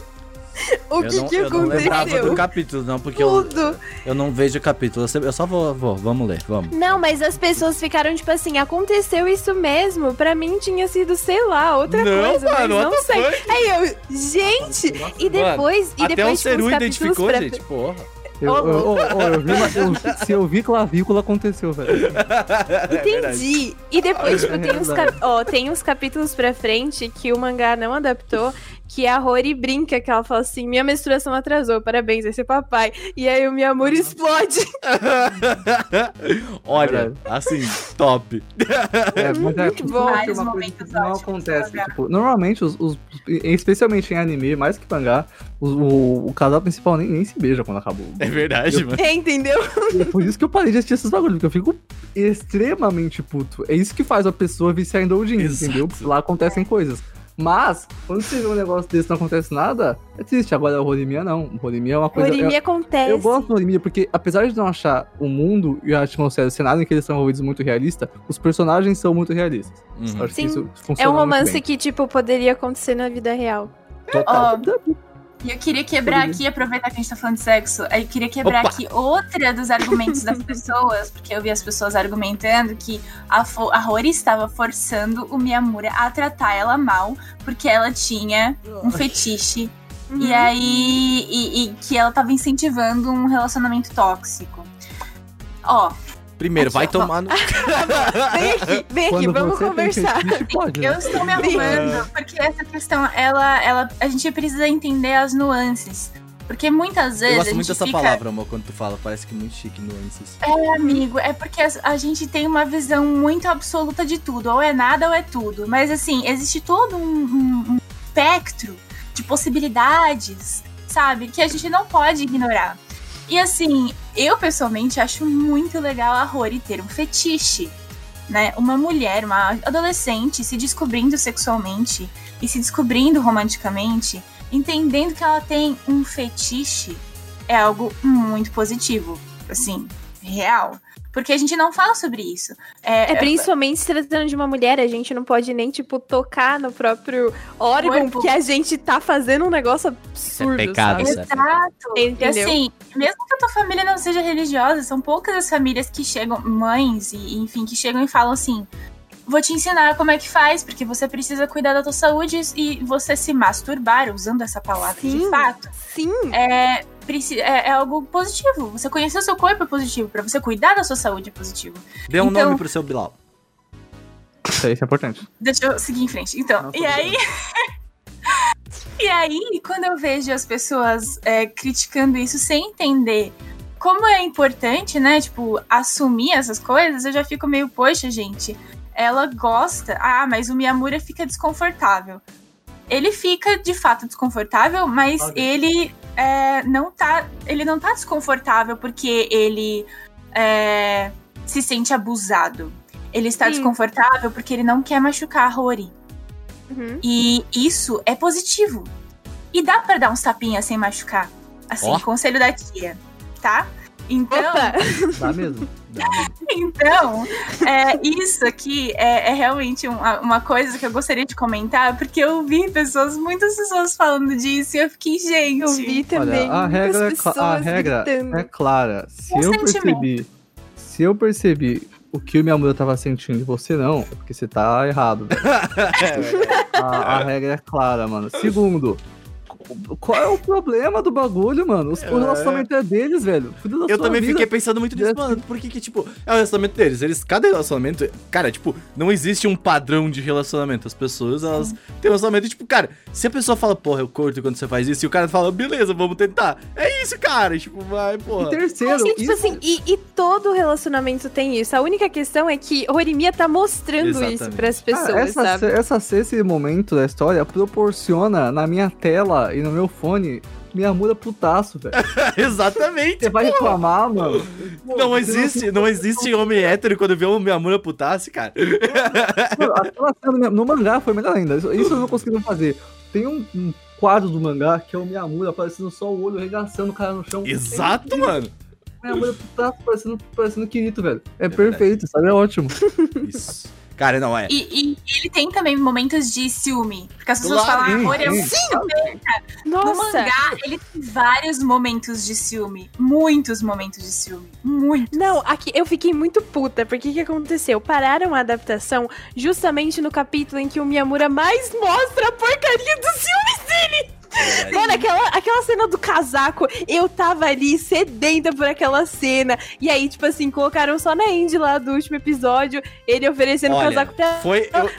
O eu que não, que eu não lembrava do aconteceu? capítulo, não, porque eu, Tudo. eu não vejo o capítulo. Eu Eu só vou, vou, vamos ler, vamos. Não, mas as pessoas ficaram tipo assim, aconteceu isso mesmo. Pra mim tinha sido, sei lá, outra Não, coisa, mas mano, what não sei. Aí eu, gente, e depois, e Até o depois tipo, Seru os capítulos identificou, pra... gente, porra. Eu, eu, eu- eu- vi se eu vi clavícula, aconteceu, velho. É Entendi. E depois, tipo, tem uns, cap... ó, tem uns capítulos pra frente que o mangá não adaptou, que a Rory brinca, que ela fala assim, minha menstruação atrasou, parabéns, esse é papai. E aí o Miyamura explode. Olha, assim, top. É, mas é, Muito bom. uma coisa momentos que não acontece. Tipo, normalmente, os, os- especialmente em anime, mais que mangá, os- o, o casal principal nem, nem se beija quando acabou. É verdade, mano. É, entendeu? É por isso que eu parei de assistir esses bagulhos, porque eu fico extremamente puto. É isso que faz a pessoa viciar em doujin, entendeu? Porque lá acontecem coisas. Mas, quando você vê um negócio desse e não acontece nada, é triste. Agora, o Horimiya não. O Horimiya é uma coisa... Eu, acontece. eu gosto do Horimiya porque, apesar de não achar o mundo e a atmosfera, o cenário em que eles são envolvidos muito realista, os personagens são muito realistas. Uhum. Eu acho Sim. que isso É um romance que, tipo, poderia acontecer na vida real. Total. Ó, E eu queria quebrar aqui, aproveitar que a gente tá falando de sexo, eu queria quebrar Opa! aqui outra dos argumentos das pessoas, porque eu vi as pessoas argumentando que a, a Rory estava forçando o Miyamura a tratar ela mal, porque ela tinha um fetiche. Uhum. E aí. E, e que ela tava incentivando um relacionamento tóxico. Ó, Primeiro, vai tomar no. Vem aqui, vem aqui, Quando vamos conversar. fetiche, pode, né? Eu estou me arrumando, porque essa questão, ela, ela, a gente precisa entender as nuances. Porque muitas vezes. Eu a gosto muito dessa fica, palavra, amor, quando tu fala. Parece que é muito chique, nuances. É, amigo, é porque a, a gente tem uma visão muito absoluta de tudo. Ou é nada ou é tudo. Mas assim, existe todo um, um- um espectro de possibilidades, sabe? Que a gente não pode ignorar. E assim, eu pessoalmente acho muito legal a Rory ter um fetiche. Né? Uma mulher, uma adolescente se descobrindo sexualmente e se descobrindo romanticamente, entendendo que ela tem um fetiche, é algo muito positivo. Assim, real. Porque a gente não fala sobre isso. É, principalmente se tratando de uma mulher, a gente não pode nem, tipo, tocar no próprio órgão, Corpo. porque a gente tá fazendo um negócio absurdo, pecado, sabe? Exato. E Entendeu? assim, mesmo que a tua família não seja religiosa, são poucas as famílias que chegam, mães, e enfim, que chegam e falam assim: vou te ensinar como é que faz, porque você precisa cuidar da tua saúde e você se masturbar, usando essa palavra de Sim. fato, Sim. é, é, é algo positivo. Você conhecer o seu corpo é positivo, pra você cuidar da sua saúde é positivo. Dê um Então- nome pro seu Bilal. Isso aí é importante. Deixa eu seguir em frente. Então, Não, e aí. e aí, quando eu vejo as pessoas é, criticando isso sem entender como é importante, né? Tipo, assumir essas coisas, eu já fico meio, poxa, gente, ela gosta. Ah, mas o Miyamura fica desconfortável. Ele fica de fato desconfortável, mas Ok. ele é, não tá. Ele não tá desconfortável porque ele é, se sente abusado. Ele está Sim. desconfortável porque ele não quer machucar a Rory. Uhum. E isso é positivo. E dá pra dar uns tapinhas sem machucar. Assim, Ó. conselho da tia, tá? Então, Opa! Dá mesmo. Então é, isso aqui é, é realmente uma, uma coisa que eu gostaria de comentar, porque eu vi pessoas, muitas pessoas falando disso, e eu fiquei, gente. Eu vi também. Olha, a muitas regra, é, cla- a pessoas regra é clara. Se Um eu sentimento. percebi, se eu percebi o que o Miyamura tava sentindo e você não, é porque você tá errado. velho. a, a regra é clara, mano. Segundo, qual é o problema do bagulho, mano? Os- O relacionamento é deles, velho. Eu sua também vida. fiquei pensando muito nisso, mano. Por que que, tipo, é o relacionamento deles? Eles, cada relacionamento, cara, tipo, não existe um padrão de relacionamento. As pessoas, elas têm um relacionamento, e, tipo, cara, se a pessoa fala, porra, eu curto quando você faz isso, e o cara fala, beleza, vamos tentar. É isso, cara. Tipo, vai, E porra. terceiro, Sim, tipo isso- assim, e, e todo relacionamento tem isso. A única questão é que Horimiya tá mostrando Exatamente. isso pras pessoas, essa, sabe? essa, esse momento da história proporciona na minha tela e no meu fone Miyamura putaço, velho. Exatamente. Você vai reclamar, mano? Pô, Não existe, não existe homem hétero quando vê uma Miyamura putasse, cara. Mano, aquela cena no mangá foi melhor ainda. Isso, isso eu não consegui fazer. Tem um, um quadro do mangá que é o Miyamura aparecendo só o olho, arregaçando o cara no chão. Exato, mano. Miyamura putaço, parecendo, parecendo Kirito, velho. É, verdade. perfeito, sabe? É ótimo. Isso. Cara, não, é. E, e ele tem também momentos de ciúme. Porque as pessoas Claro, falam, ah, Rory é sim. No mangá, ele tem vários momentos de ciúme. Muitos momentos de ciúme. Muitos. Não, aqui eu fiquei muito puta, porque o que aconteceu? Pararam a adaptação justamente no capítulo em que o Miyamura mais mostra a porcaria dos ciúmes dele. Mano, aquela, aquela cena do casaco, eu tava ali sedenta por aquela cena. E aí, tipo assim, colocaram só na end lá do último episódio, ele oferecendo o Olha, casaco pra Foi, eu-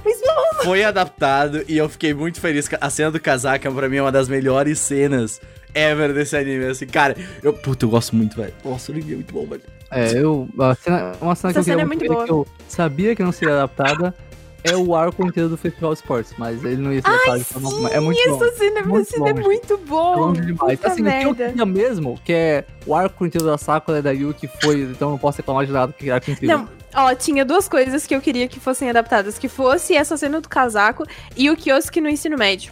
foi adaptado e eu fiquei muito feliz. A cena do casaco, pra mim, é uma das melhores cenas ever desse anime. Assim, cara, eu, puta, eu gosto muito, velho. Nossa, o anime é muito bom, velho. É, eu. A cena, uma cena que Essa eu queria cena é muito ver, que eu sabia que não seria adaptada é o arco inteiro do Festival Sports, mas ele não ia ser de forma alguma. É muito bom. essa cena, Muito essa cena é bom, muito É bom. longe demais. Puta Assim, o que eu merda. queria mesmo, que é o arco inteiro da Sakura e da Yuki foi, então não posso reclamar de nada, que arco incrível. Não, ó, tinha duas coisas que eu queria que fossem adaptadas. Que fosse essa cena do casaco e o Kiosk no ensino médio.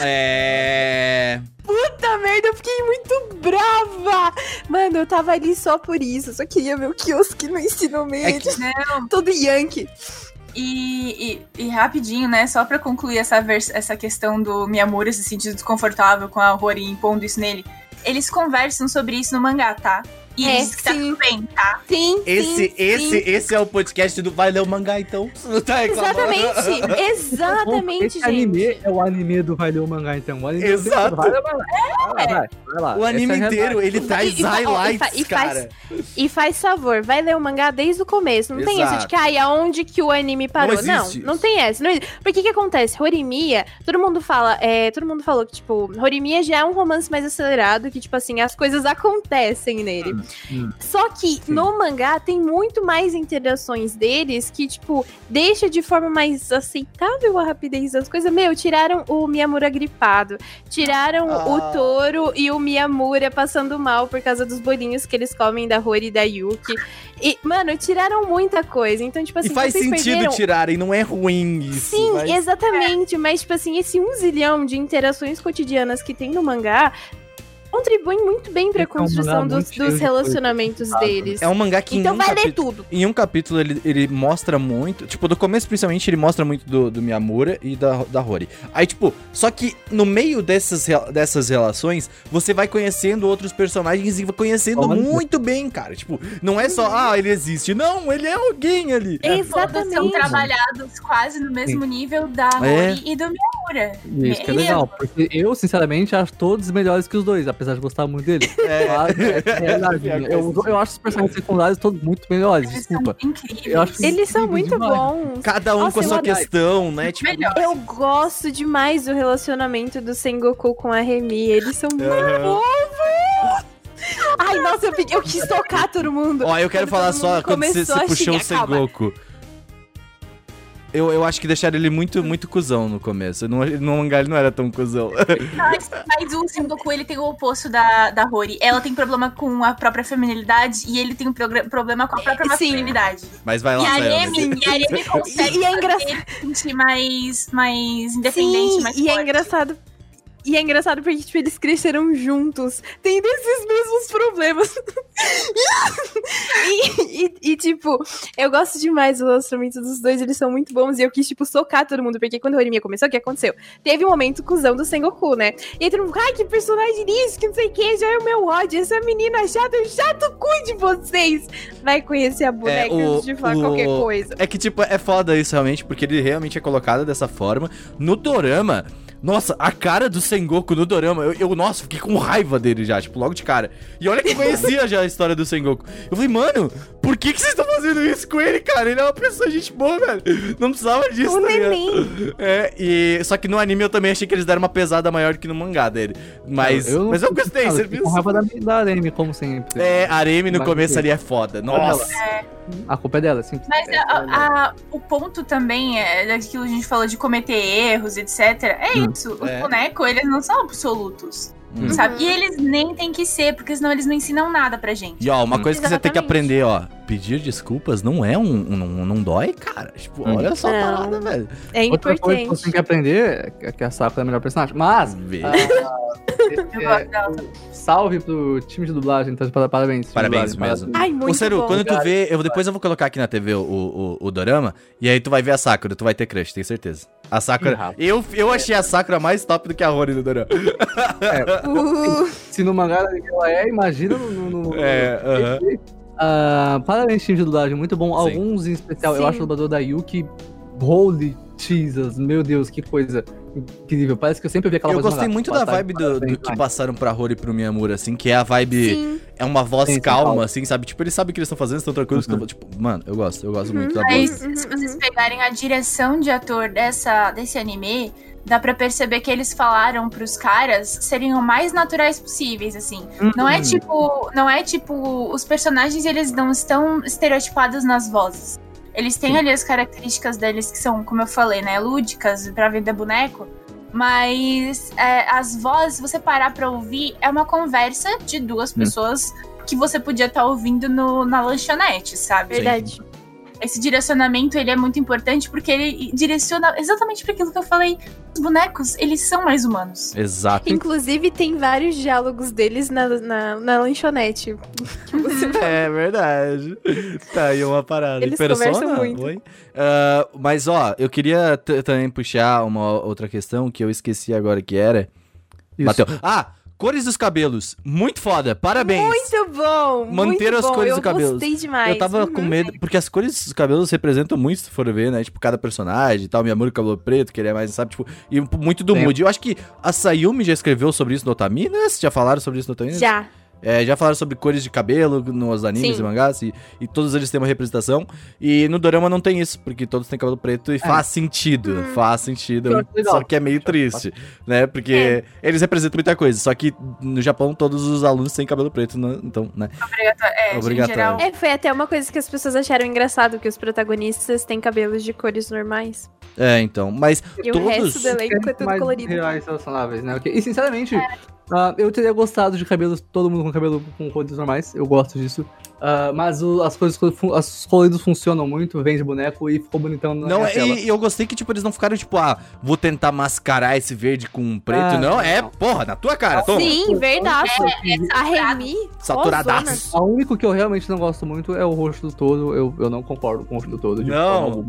É. Puta merda, eu fiquei muito brava! Mano, eu tava ali só por isso. Eu só queria ver o Kiosk no ensino médio. Não, Todo Yankee. E, e- rapidinho, né? Só pra concluir essa, essa questão do Miyamura se sentir desconfortável com a Rory impondo isso nele. Eles conversam sobre isso no mangá, tá? E É, diz que tá sim. tudo bem, tá? Sim, Esse, sim, esse, sim. esse é o podcast do Vai Ler o Mangá, então. Você não tá reclamando? Exatamente, exatamente, Esse gente. anime é o anime do Vai Ler o Mangá, então. O anime Exato. Vai, vai, vai, vai, vai, vai lá. O anime é inteiro, ele traz E- e- e highlights, e faz- cara. E faz favor, vai ler o mangá desde o começo. Não tem essa de Exato. que, ai, aonde que o anime parou. Não Não, não, tem essa. Não existe. Porque o que acontece? Horimiya, todo mundo fala, é, todo mundo falou que, tipo, Horimiya já é um romance mais acelerado, que, tipo assim, as coisas acontecem nele. hum. Só que no mangá tem muito mais interações deles que, tipo, deixa de forma mais aceitável a rapidez das coisas. Meu, tiraram o Miyamura gripado, tiraram Ah. o Toro e o Miyamura passando mal por causa dos bolinhos que eles comem da Rory e da Yuki. E, mano, tiraram muita coisa. Então, tipo assim, e faz vocês sentido perderam... tirarem, não é ruim isso. Sim, mas- exatamente. Mas, tipo assim, esse um zilhão de interações cotidianas que tem no mangá. Contribuem muito bem pra é um construção dos, dos de relacionamentos deles. É um mangá que Então em um vai ler tudo. Em um capítulo ele, ele mostra muito. Tipo, do começo, principalmente, ele mostra muito do, do Miyamura e da, da Rory. Aí, tipo, só que no meio dessas, dessas relações, você vai conhecendo outros personagens e vai conhecendo Olha. muito bem, cara. Tipo, não é só, ah, ele existe. Não, ele é alguém ali. Todos Exatamente. são trabalhados quase no mesmo nível da É. Rory e do Miyamura. Isso que é Ele legal, porque eu, sinceramente, acho todos melhores que os dois, apesar de gostar muito deles. É. É, é é eu, eu acho os personagens secundários todos muito melhores, Eles desculpa. são incríveis. Eles são muito demais. bons. Cada um Nossa, com a sua questão, né? Tipo, Melhor. Eu gosto demais do relacionamento do Sengoku com a Remy. Eles são muito. Ai, nossa, eu, fiquei- eu quis tocar todo mundo. Ó, eu quero Quando falar só quando você, puxou o calma. Eu, eu acho que deixaram ele muito, muito cuzão no começo. No, no mangá ele não era tão cuzão. Mas, mas o Sengoku, ele tem o oposto da, da Rory. Ela tem problema com a própria feminilidade e ele tem um problema com a própria Sim. masculinidade. Mas vai lá, E a. Aremi, e a Aremi consegue E- e é engraçado- ele se sentir mais, mais independente, Sim, mais e é forte. engraçado. E é engraçado porque, tipo, eles cresceram juntos, tendo esses mesmos problemas. tipo, eu gosto demais do relacionamento dos dois, eles são muito bons. E eu quis, tipo, socar todo mundo, porque quando a Horimiya começou, o que aconteceu? Teve um momento cuzão do Sengoku, né? E aí todo mundo, ai, que personagem isso, que não sei o que, já é o meu ódio, essa menina chata, chato, cuide de vocês. Vai conhecer a boneca o- antes de falar o- qualquer coisa. É que, tipo, é foda isso realmente, porque ele realmente é colocado dessa forma. No Dorama, nossa, a cara do Sengoku no Dorama, eu, eu, nossa, fiquei com raiva dele já, tipo, logo de cara. E olha que eu conhecia já a história do Sengoku. Eu falei, mano, por que, que vocês estão fazendo isso com ele, cara? Ele é uma pessoa gente boa, velho. Não precisava disso, tá neném. É, e. Só que no anime eu também achei que eles deram uma pesada maior do que no mangá dele. Mas eu, mas eu gostei, Cara, você eu viu? com raiva da, da Aremi, como sempre. É, a Aremi no Mas começo enfim. ali é foda. Nossa. A culpa é dela, sim. Mas É, a- a- o ponto também é daquilo que a gente falou de cometer erros, etc. É Hum. Isso. Os É. bonecos, eles não são absolutos. Hum. Sabe? E eles nem têm que ser, porque senão eles não ensinam nada pra gente. E ó, uma coisa que você tem que Exatamente. aprender, ó. Pedir desculpas não é um. um- não, não dói, cara. Tipo, Hum. olha só a Não. parada, velho. É Outra coisa que importante. você tem que aprender é que a Sakura é a melhor personagem. Mas, Vê. Eu é, gosto dela. Salve pro time de dublagem, então, para- parabéns. Parabéns dublagem, mesmo. Ai, muito Ô, Seru, bom. quando tu vê. Eu, depois eu vou colocar aqui na TV o, o, o, o Dorama. E aí tu vai ver a Sakura. Tu vai ter crush, tenho certeza. A Sakura. Eu, eu achei a Sakura mais top do que a Rory no Dorama. Uh, Se no mangá ela é, imagina no. no, no- É, aham. Ah, parabéns, time de dublagem, muito bom. Sim. Alguns em especial, eu Sim. acho o dublador da Yuki. Holy Jesus, meu Deus, que coisa incrível. Parece que eu sempre vi aquela Eu voz no gostei muito da Parabéns, vibe do, do que passaram pra Rory e pro Miyamura, assim, que é a vibe. sim. É uma voz Sim, sim, calma, calma. assim, sabe? Tipo, eles sabem o que eles estão fazendo, estão tranquilos. Uhum. estão- Tipo, mano, eu gosto, eu gosto muito da Mas voz. se vocês pegarem a direção de ator dessa, desse anime, dá pra perceber que eles falaram pros caras serem o mais naturais possíveis, assim. Não é Uhum. tipo. Não é tipo. Os personagens eles não estão estereotipados nas vozes. Eles têm Sim. ali as características deles que são, como eu falei, né, lúdicas pra vender boneco. Mas é, as vozes, se você parar pra ouvir, é uma conversa de duas Hum. pessoas que você podia estar ouvindo no, na lanchonete, sabe? Verdade. Esse direcionamento ele é muito importante porque ele direciona exatamente para aquilo que eu falei. Os bonecos, eles são mais humanos. Exato. Inclusive, tem vários diálogos deles na, na, na lanchonete. É verdade. Tá aí uma parada. Eles Persona? conversam muito. Oi? Ah, mas, ó, eu queria também puxar uma outra questão que eu esqueci agora que era. Isso. Bateu. Ah, cores dos cabelos. Muito foda. Parabéns. Muito bom! Manter muito as bom. cores eu do cabelo. gostei demais. Eu tava com Uhum. medo, porque as cores dos cabelos representam muito, se for ver, né? Tipo, cada personagem e tal. Minha mãe, cabelo preto, que ele é mais, sabe? Tipo, e muito do Sim. mood. Eu acho que a Sayumi já escreveu sobre isso no Otami, né? Vocês já falaram sobre isso no Otami? Já. É, já falaram sobre cores de cabelo nos animes Sim. e mangás, e, e todos eles têm uma representação. E no Dorama não tem isso, porque todos têm cabelo preto e faz sentido. Hum. Faz sentido. Só que é meio triste, né? Porque É. eles representam muita coisa. Só que no Japão todos os alunos têm cabelo preto, né? então, né? Obrigatório. É, Obrigatório. em geral. É, foi até uma coisa que as pessoas acharam engraçado, que os protagonistas têm cabelos de cores normais. É, então. Mas E Todos o resto do elenco é tudo colorido. reais relacionáveis, né? E sinceramente, Ah, eu teria gostado de cabelos, todo mundo com cabelo com cores normais, eu gosto disso. Ah, mas o- as coisas, as coloridos funcionam muito, vem de boneco e ficou bonitão na Não, minha tela. e, e eu gostei que, tipo, eles não ficaram, tipo, ah, vou tentar mascarar esse verde com preto. Ah, não, é, não. porra, na tua cara, toma. Sim, verdade. A Remy. Saturadaço. A único que eu realmente não gosto muito é o rosto do todo. Eu, eu não concordo com o rosto do todo. de Não.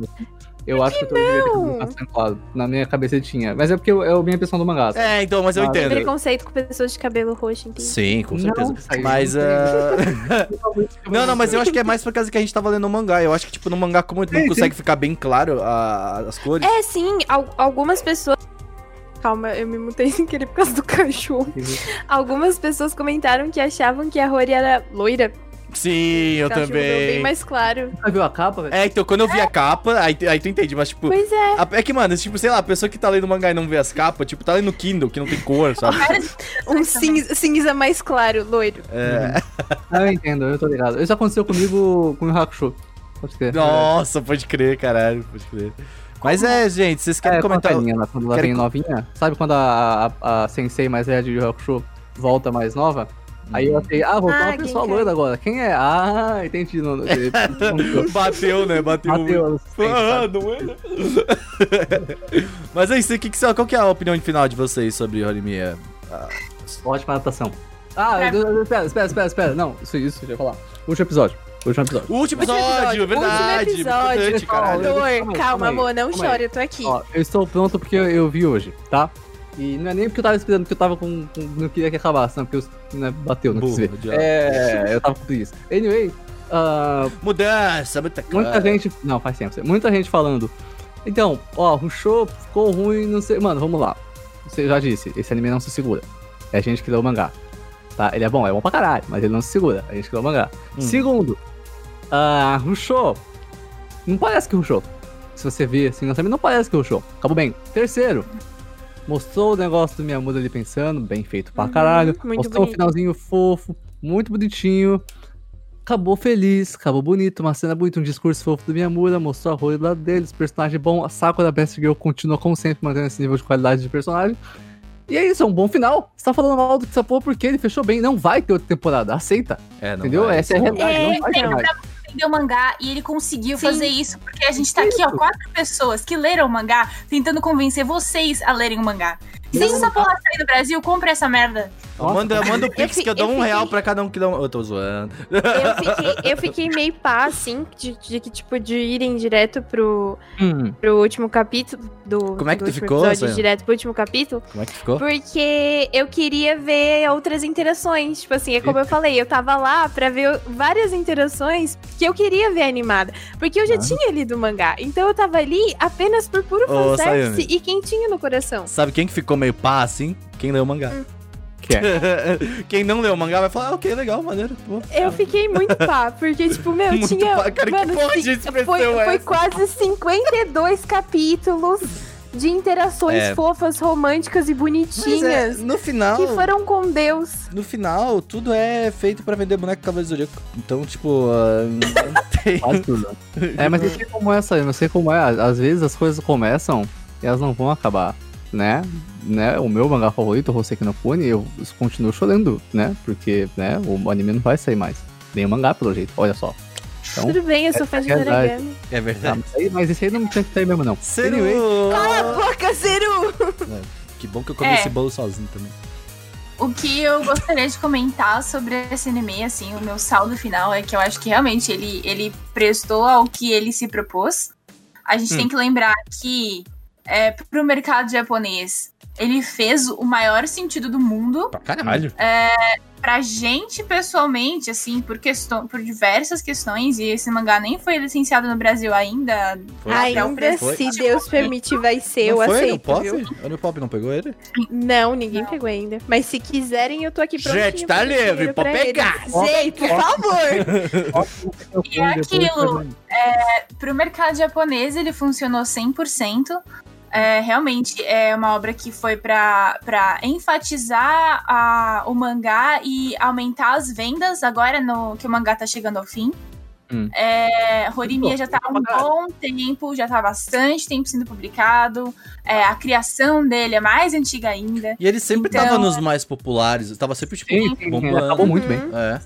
Eu acho que o todo deveria ter não? bastante claro. Na minha cabeça tinha. Mas é porque eu- é a minha impressão do mangá. sabe? É, então, mas eu Ah, Tem entendo. preconceito com pessoas de cabelo roxo, entende? Sim, com certeza. mas, não tem. ah, não, não, mas eu acho que é mais por causa que a gente tava lendo o mangá. Eu acho que, tipo, no mangá, como não Sim, consegue ficar bem claro a- as cores. É, sim, al- algumas pessoas. Calma, eu me mutei sem querer por causa do cachorro. Algumas pessoas comentaram que achavam que a Rory era loira. Sim, eu acho que mudou bem também. mais claro. Você viu a capa, velho? É, então, quando eu vi a capa, aí, aí tu entende, mas, tipo. Pois é. a- É que, mano, tipo, sei lá, a pessoa que tá lendo mangá e não vê as capas, tipo, tá lendo Kindle, que não tem cor, sabe? Um cinza, cinza mais claro, loiro. É. Ah, eu entendo, eu tô ligado. Isso aconteceu comigo com o Hakusho. Pode crer. Nossa, pode crer, caralho, pode crer. Mas é, gente, vocês querem É, comentar. comentar ela, quando ela Quero vem novinha. Sabe quando a, a, a sensei mais velha de Yu Hakusho volta mais nova? Aí eu achei, ah, voltou Ah, uma quem pessoa que é? loira agora. Quem é? Ah, entendi. Não, não, Bateu, né? Bateu. Bateu Ah, não é, né? Mas é isso, que que, qual que é a opinião final de vocês sobre Horimiya? Ótima adaptação. Ah, É. espera, espera, espera, espera. Não, isso, isso, deixa eu falar. Último episódio. Último episódio. Último episódio, verdade. Último episódio. Calma Amor, aí, calma, calma aí, amor, não calma aí. chore, eu tô aqui. Ó, eu estou pronto porque eu, eu vi hoje, tá? E não é nem porque eu tava esperando, porque eu tava com. com- não queria que acabasse, não, porque eu, né, bateu, não quis Burro, ver. É, eu tava com preguiça. Anyway, ah, Mudança, muita muita coisa. gente. Não, faz tempo. Muita gente falando. Então, ó, show ficou ruim, não sei. Mano, vamos lá. Você já disse, esse anime não se segura. É a gente que leu o mangá. Tá? Ele é bom, é bom pra caralho, mas ele não se segura. A gente que leu o mangá. Hum. Segundo, ah, Rushou. Não parece que Rushou. Se você ver assim, não parece que Rushou. Acabou bem. Terceiro, mostrou o negócio do Miyamoto ali pensando, bem feito pra Uhum, caralho. muito mostrou um bonito. finalzinho fofo, muito bonitinho. Acabou feliz, acabou bonito, uma cena bonita, um discurso fofo do Miyamura, mostrou a role do lado deles, personagem bom, a Sakura Best Girl continua como sempre mantendo esse nível de qualidade de personagem. E é isso, é um bom final. Você tá falando mal do que essa porra porque ele fechou bem, não vai ter outra temporada, aceita, É, não entendeu? vai. Essa é a realidade, É, não vai ter então. mais. O mangá e ele conseguiu Sim. fazer isso, porque a gente tá aqui, ó, quatro pessoas que leram o mangá, tentando convencer vocês a lerem o mangá. Se essa porra sair do Brasil, compre essa merda. Ó, Manda, manda o Pix fi- que eu dou eu um fiquei- real pra cada um que dá um. Eu tô zoando. Eu fiquei, eu fiquei meio pá, assim, de, de que, tipo, de irem direto pro, Hum, pro último capítulo do. Como é que tu ficou, episódio, direto pro último capítulo. Como é que ficou? Porque eu queria ver outras interações. Tipo assim, é como eu falei, eu tava lá pra ver várias interações que eu queria ver animada. Porque eu já Ah. tinha lido o mangá. Então eu tava ali apenas por puro fanservice Sayumi. e quentinho no coração. Sabe quem que ficou meio pá assim? Quem leu o mangá. Que é. Quem não leu o mangá vai falar, ah, ok, legal, maneiro. Pô. Eu fiquei muito pá, porque, tipo, meu, Muito tinha. pá. Cara, que mano, porra de expressão foi, é foi essa? quase 52 capítulos de interações É. fofas, românticas e Mas é, bonitinhas. no final. Que foram com Deus. No final, tudo é feito pra vender boneco Cavaleiro do Zodíaco. Então, tipo, ah, não tem. Quase tudo. É, mas eu sei como é essa, eu não sei como é. Às vezes as coisas começam e elas não vão acabar, né? né? O meu mangá favorito, o Hoseki no Pune, eu continuo chorando, né? Porque, né, o anime não vai sair mais. Nem o mangá, pelo jeito, olha só. Então, Tudo bem, eu sou fã de é verdade. Doragami. É verdade. mas, aí- mas esse aí não tinha que sair mesmo, não. Seru! Anyway, Cala a boca, Zeru! Que bom que eu comi É. esse bolo sozinho também. O que eu gostaria de comentar sobre esse anime, assim, o meu saldo final é que eu acho que realmente ele, ele prestou ao que ele se propôs. A gente Hum. tem que lembrar que é, pro mercado japonês, ele fez o maior sentido do mundo. Pra caralho. Pra gente, pessoalmente, assim, por, questão, por diversas questões, e esse mangá nem foi licenciado no Brasil ainda. Foi. Ainda. Foi. se Deus permitir, vai ser, não eu foi aceito, Pop? O New Pop não pegou ele? Não, ninguém pegou ainda. Mas se quiserem, eu tô aqui prontinha Gente, tá livre, pode pegar. Gente, por favor! E é aquilo, pro mercado japonês ele funcionou 100%. É, realmente é uma obra que foi pra pra enfatizar a- o mangá e aumentar as vendas agora no, que o mangá tá chegando ao fim. Hum. É, Horimiya já tá há um bom tempo, já tá há bastante tempo sendo publicado. É, a criação dele é mais antiga ainda. E ele sempre Então, tava nos mais populares. Tava sempre, tipo, Sim, sim, bombando. acabou muito bem. É.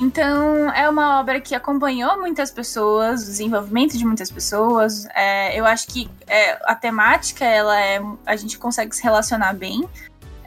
Então, é uma obra que acompanhou muitas pessoas, o desenvolvimento de muitas pessoas. É, eu acho que é, a temática, ela é. A gente consegue se relacionar bem.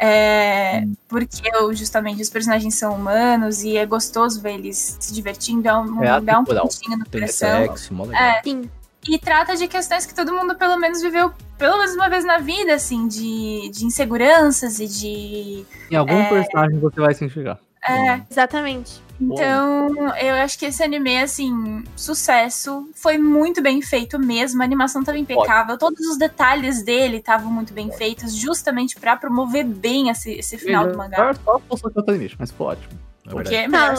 É, porque eu, justamente os personagens são humanos e é gostoso ver eles se divertindo, dá um, É dá um pontinho no Tem coração. sexo. É, Sim. e trata de questões que todo mundo pelo menos viveu pelo menos uma vez na vida, assim, de, de inseguranças e de. Em algum É. personagem você vai se enxergar. É, Exatamente. Então, eu acho que esse anime, assim, sucesso. Foi muito bem feito mesmo. A animação tava impecável. Todos os detalhes dele estavam muito bem feitos, justamente pra promover bem esse, esse final do mangá. Só se fosse Kyoto Animation, mas ficou ótimo. Porque verdade. é melhor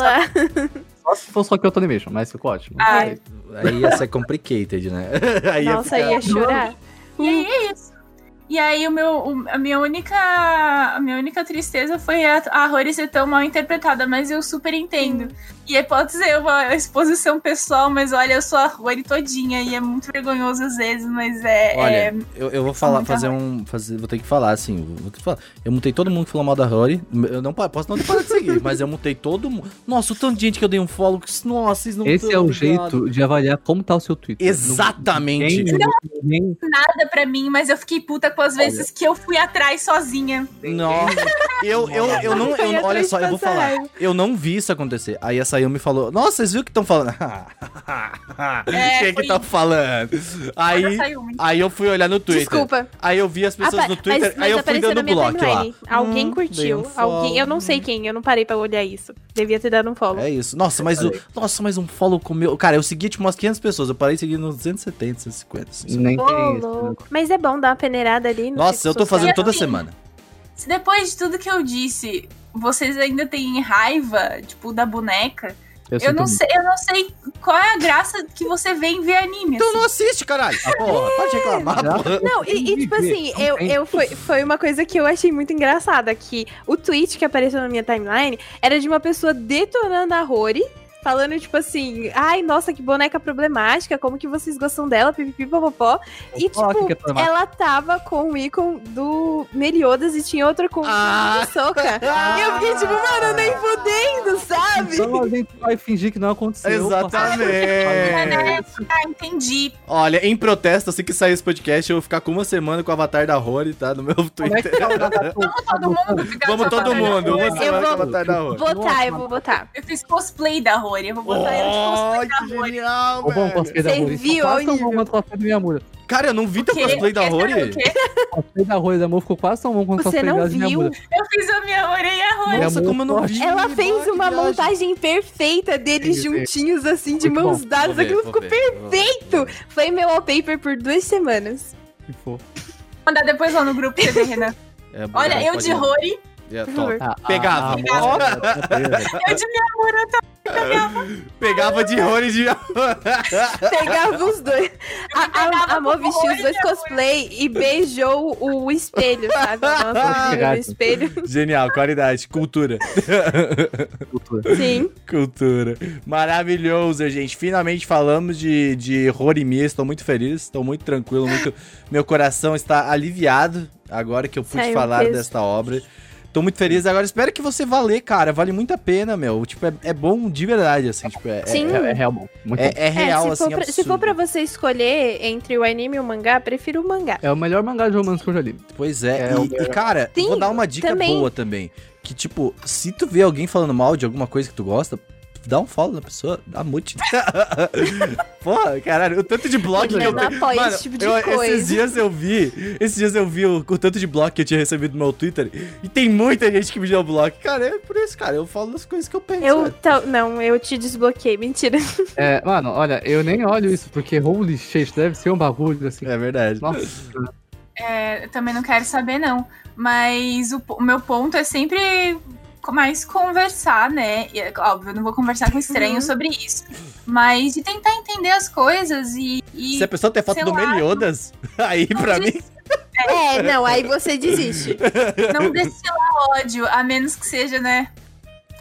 só- se fosse só Kyoto Animation, mas ficou ótimo. Aí ia ser complicated, né? Aí ia Nossa, ficar- ia chorar. E aí é isso. E aí o meu, o- a minha única a minha única tristeza foi a, a Rory ser tão mal interpretada, mas eu super entendo. E aí pode ser uma exposição pessoal, mas olha, eu sou a Rory todinha e é muito vergonhoso às vezes, mas é... Olha, é- eu, eu vou falar, fazer um. Fazer, vou ter que falar, assim. Vou ter que falar. Eu mutei todo mundo que falou mal da Rory. Eu não posso não parado de seguir, mas eu mutei todo mundo. Nossa, o tanto de gente que eu dei um follow. que- Nossa, vocês não Esse é o jeito de avaliar como tá o seu Twitter. Exatamente. Ninguém- nada pra mim, mas eu fiquei puta com as vezes que eu fui atrás sozinha. Nossa, eu, eu, eu não. Eu- olha só, eu vou falar. Eu não vi isso acontecer. Aí a Sayumi falou: Nossa, vocês viram o que estão falando? É, O que que estão falando? Aí, aí eu fui olhar no Twitter. Desculpa. Aí eu vi as pessoas Apa- no Twitter. mas, mas aí eu fui apareceu dando bloco lá. timeline. Alguém Hum, curtiu. um alguém, eu não sei quem, eu não parei pra olhar isso. Devia ter dado um follow. É isso. Nossa, mas o, nossa, mas um follow com meu. Cara, eu segui tipo umas 500 pessoas. Eu parei seguindo uns 270, 150. assim. Nem tem isso. louco. Mas é bom dar uma peneirada ali no Nossa, eu tô social. fazendo toda assim, semana. Se depois de tudo que eu disse, vocês ainda têm raiva, tipo, da boneca, eu sinto não muito. sei, eu não sei qual é a graça que você vê em ver anime. Então assim. não assiste, caralho. Porra, pode reclamar, porra. Não, e, e, tipo assim, eu, eu foi, foi uma coisa que eu achei muito engraçada, que o tweet que apareceu na minha timeline era de uma pessoa detonando a Rory, falando, tipo assim, ai, nossa, que boneca problemática, como que vocês gostam dela, pipipi, popopó. E, Vou tipo, é ela tava com o ícone do Meliodas e tinha outra com Ah. o Soca. E eu fiquei tipo, mano, nem fudendo, sabe? Então a gente vai fingir que não aconteceu. Exatamente. Ah, entendi. Olha, em protesto, assim que sair esse podcast, eu vou ficar com uma semana com o avatar da Rory, tá? No meu é Twitter. o Nagato? Todo mundo fica Vamos com todo a mundo, uma semana com o vou- avatar da Rory. Botar, eu vou botar. Eu fiz cosplay da Rory. Eu vou botar eu de Oh, cosplay que da Rory. genial, Ô, bom, velho. cosplay da Você Rory. viu Quase tão bom quanto o cosplay da Miyamura. Cara, eu não vi teu cosplay da Rory. cosplay da Rory da Amor ficou quase tão bom quanto o Você cosplay não da viu? Eu fiz a minha Rory e a Rory. Nossa, como eu não vi. Ela fez uma viagem. montagem perfeita deles juntinhos, assim, de mãos dadas. Aquilo ficou perfeito. Foi meu wallpaper por duas semanas. Que fofo. Mandar depois lá no grupo você ver, Renan. É, Olha, eu de. Rory, É, Por top. Ah, Pegava. a- a amor- eu de Miyamura também. Pegava de Rory de. Pegava os dois. A, a, pegava a Amor vestiu os dois cosplay e beijou o espelho, sabe? Nossa, Obrigado. o espelho. Genial, qualidade, cultura. cultura. Sim. Cultura. Maravilhoso, gente. Finalmente falamos de, de Horimiya. Estou muito feliz, estou muito tranquilo. Muito... Meu coração está aliviado agora que eu pude Saiu falar desta obra. Tô muito feliz. Agora espero que você vá ler, cara. Vale muito a pena, meu. Tipo, é, é bom de verdade, assim. Tipo, é, Sim. É, é real bom. Muito é, bom. é real, é, se, assim, for pra, se for pra você escolher entre o anime e o mangá, prefiro o mangá. É o melhor mangá de romance que eu já li. Pois é, É, e, e, cara, Sim, vou dar uma dica também. boa também. Que, tipo, se tu vê alguém falando mal de alguma coisa que tu gosta, dá um follow na pessoa, dá mute. Porra, caralho, o tanto de bloco que Eu eu não tenho. apoio Mano, esse tipo de eu- coisa. Esses dias eu vi, esses dias eu vi o, o tanto de bloco que eu tinha recebido no meu Twitter. E tem muita gente que me deu bloco. Cara, é por isso, cara, eu falo das coisas que eu penso. Eu. não, eu te desbloqueei. Mentira. É, mano, olha, eu nem olho isso, porque holy shit, deve ser um bagulho assim. É verdade. Nossa, É, eu também não quero saber, não. Mas o, o meu ponto é sempre mais conversar, né? E, óbvio, eu não vou conversar com estranhos sobre isso. Mas de tentar entender as coisas e. e Se a pessoa tem foto do lá, Meliodas, aí pra mim. É, não, aí você desiste. não destilar ódio, a menos que seja, né?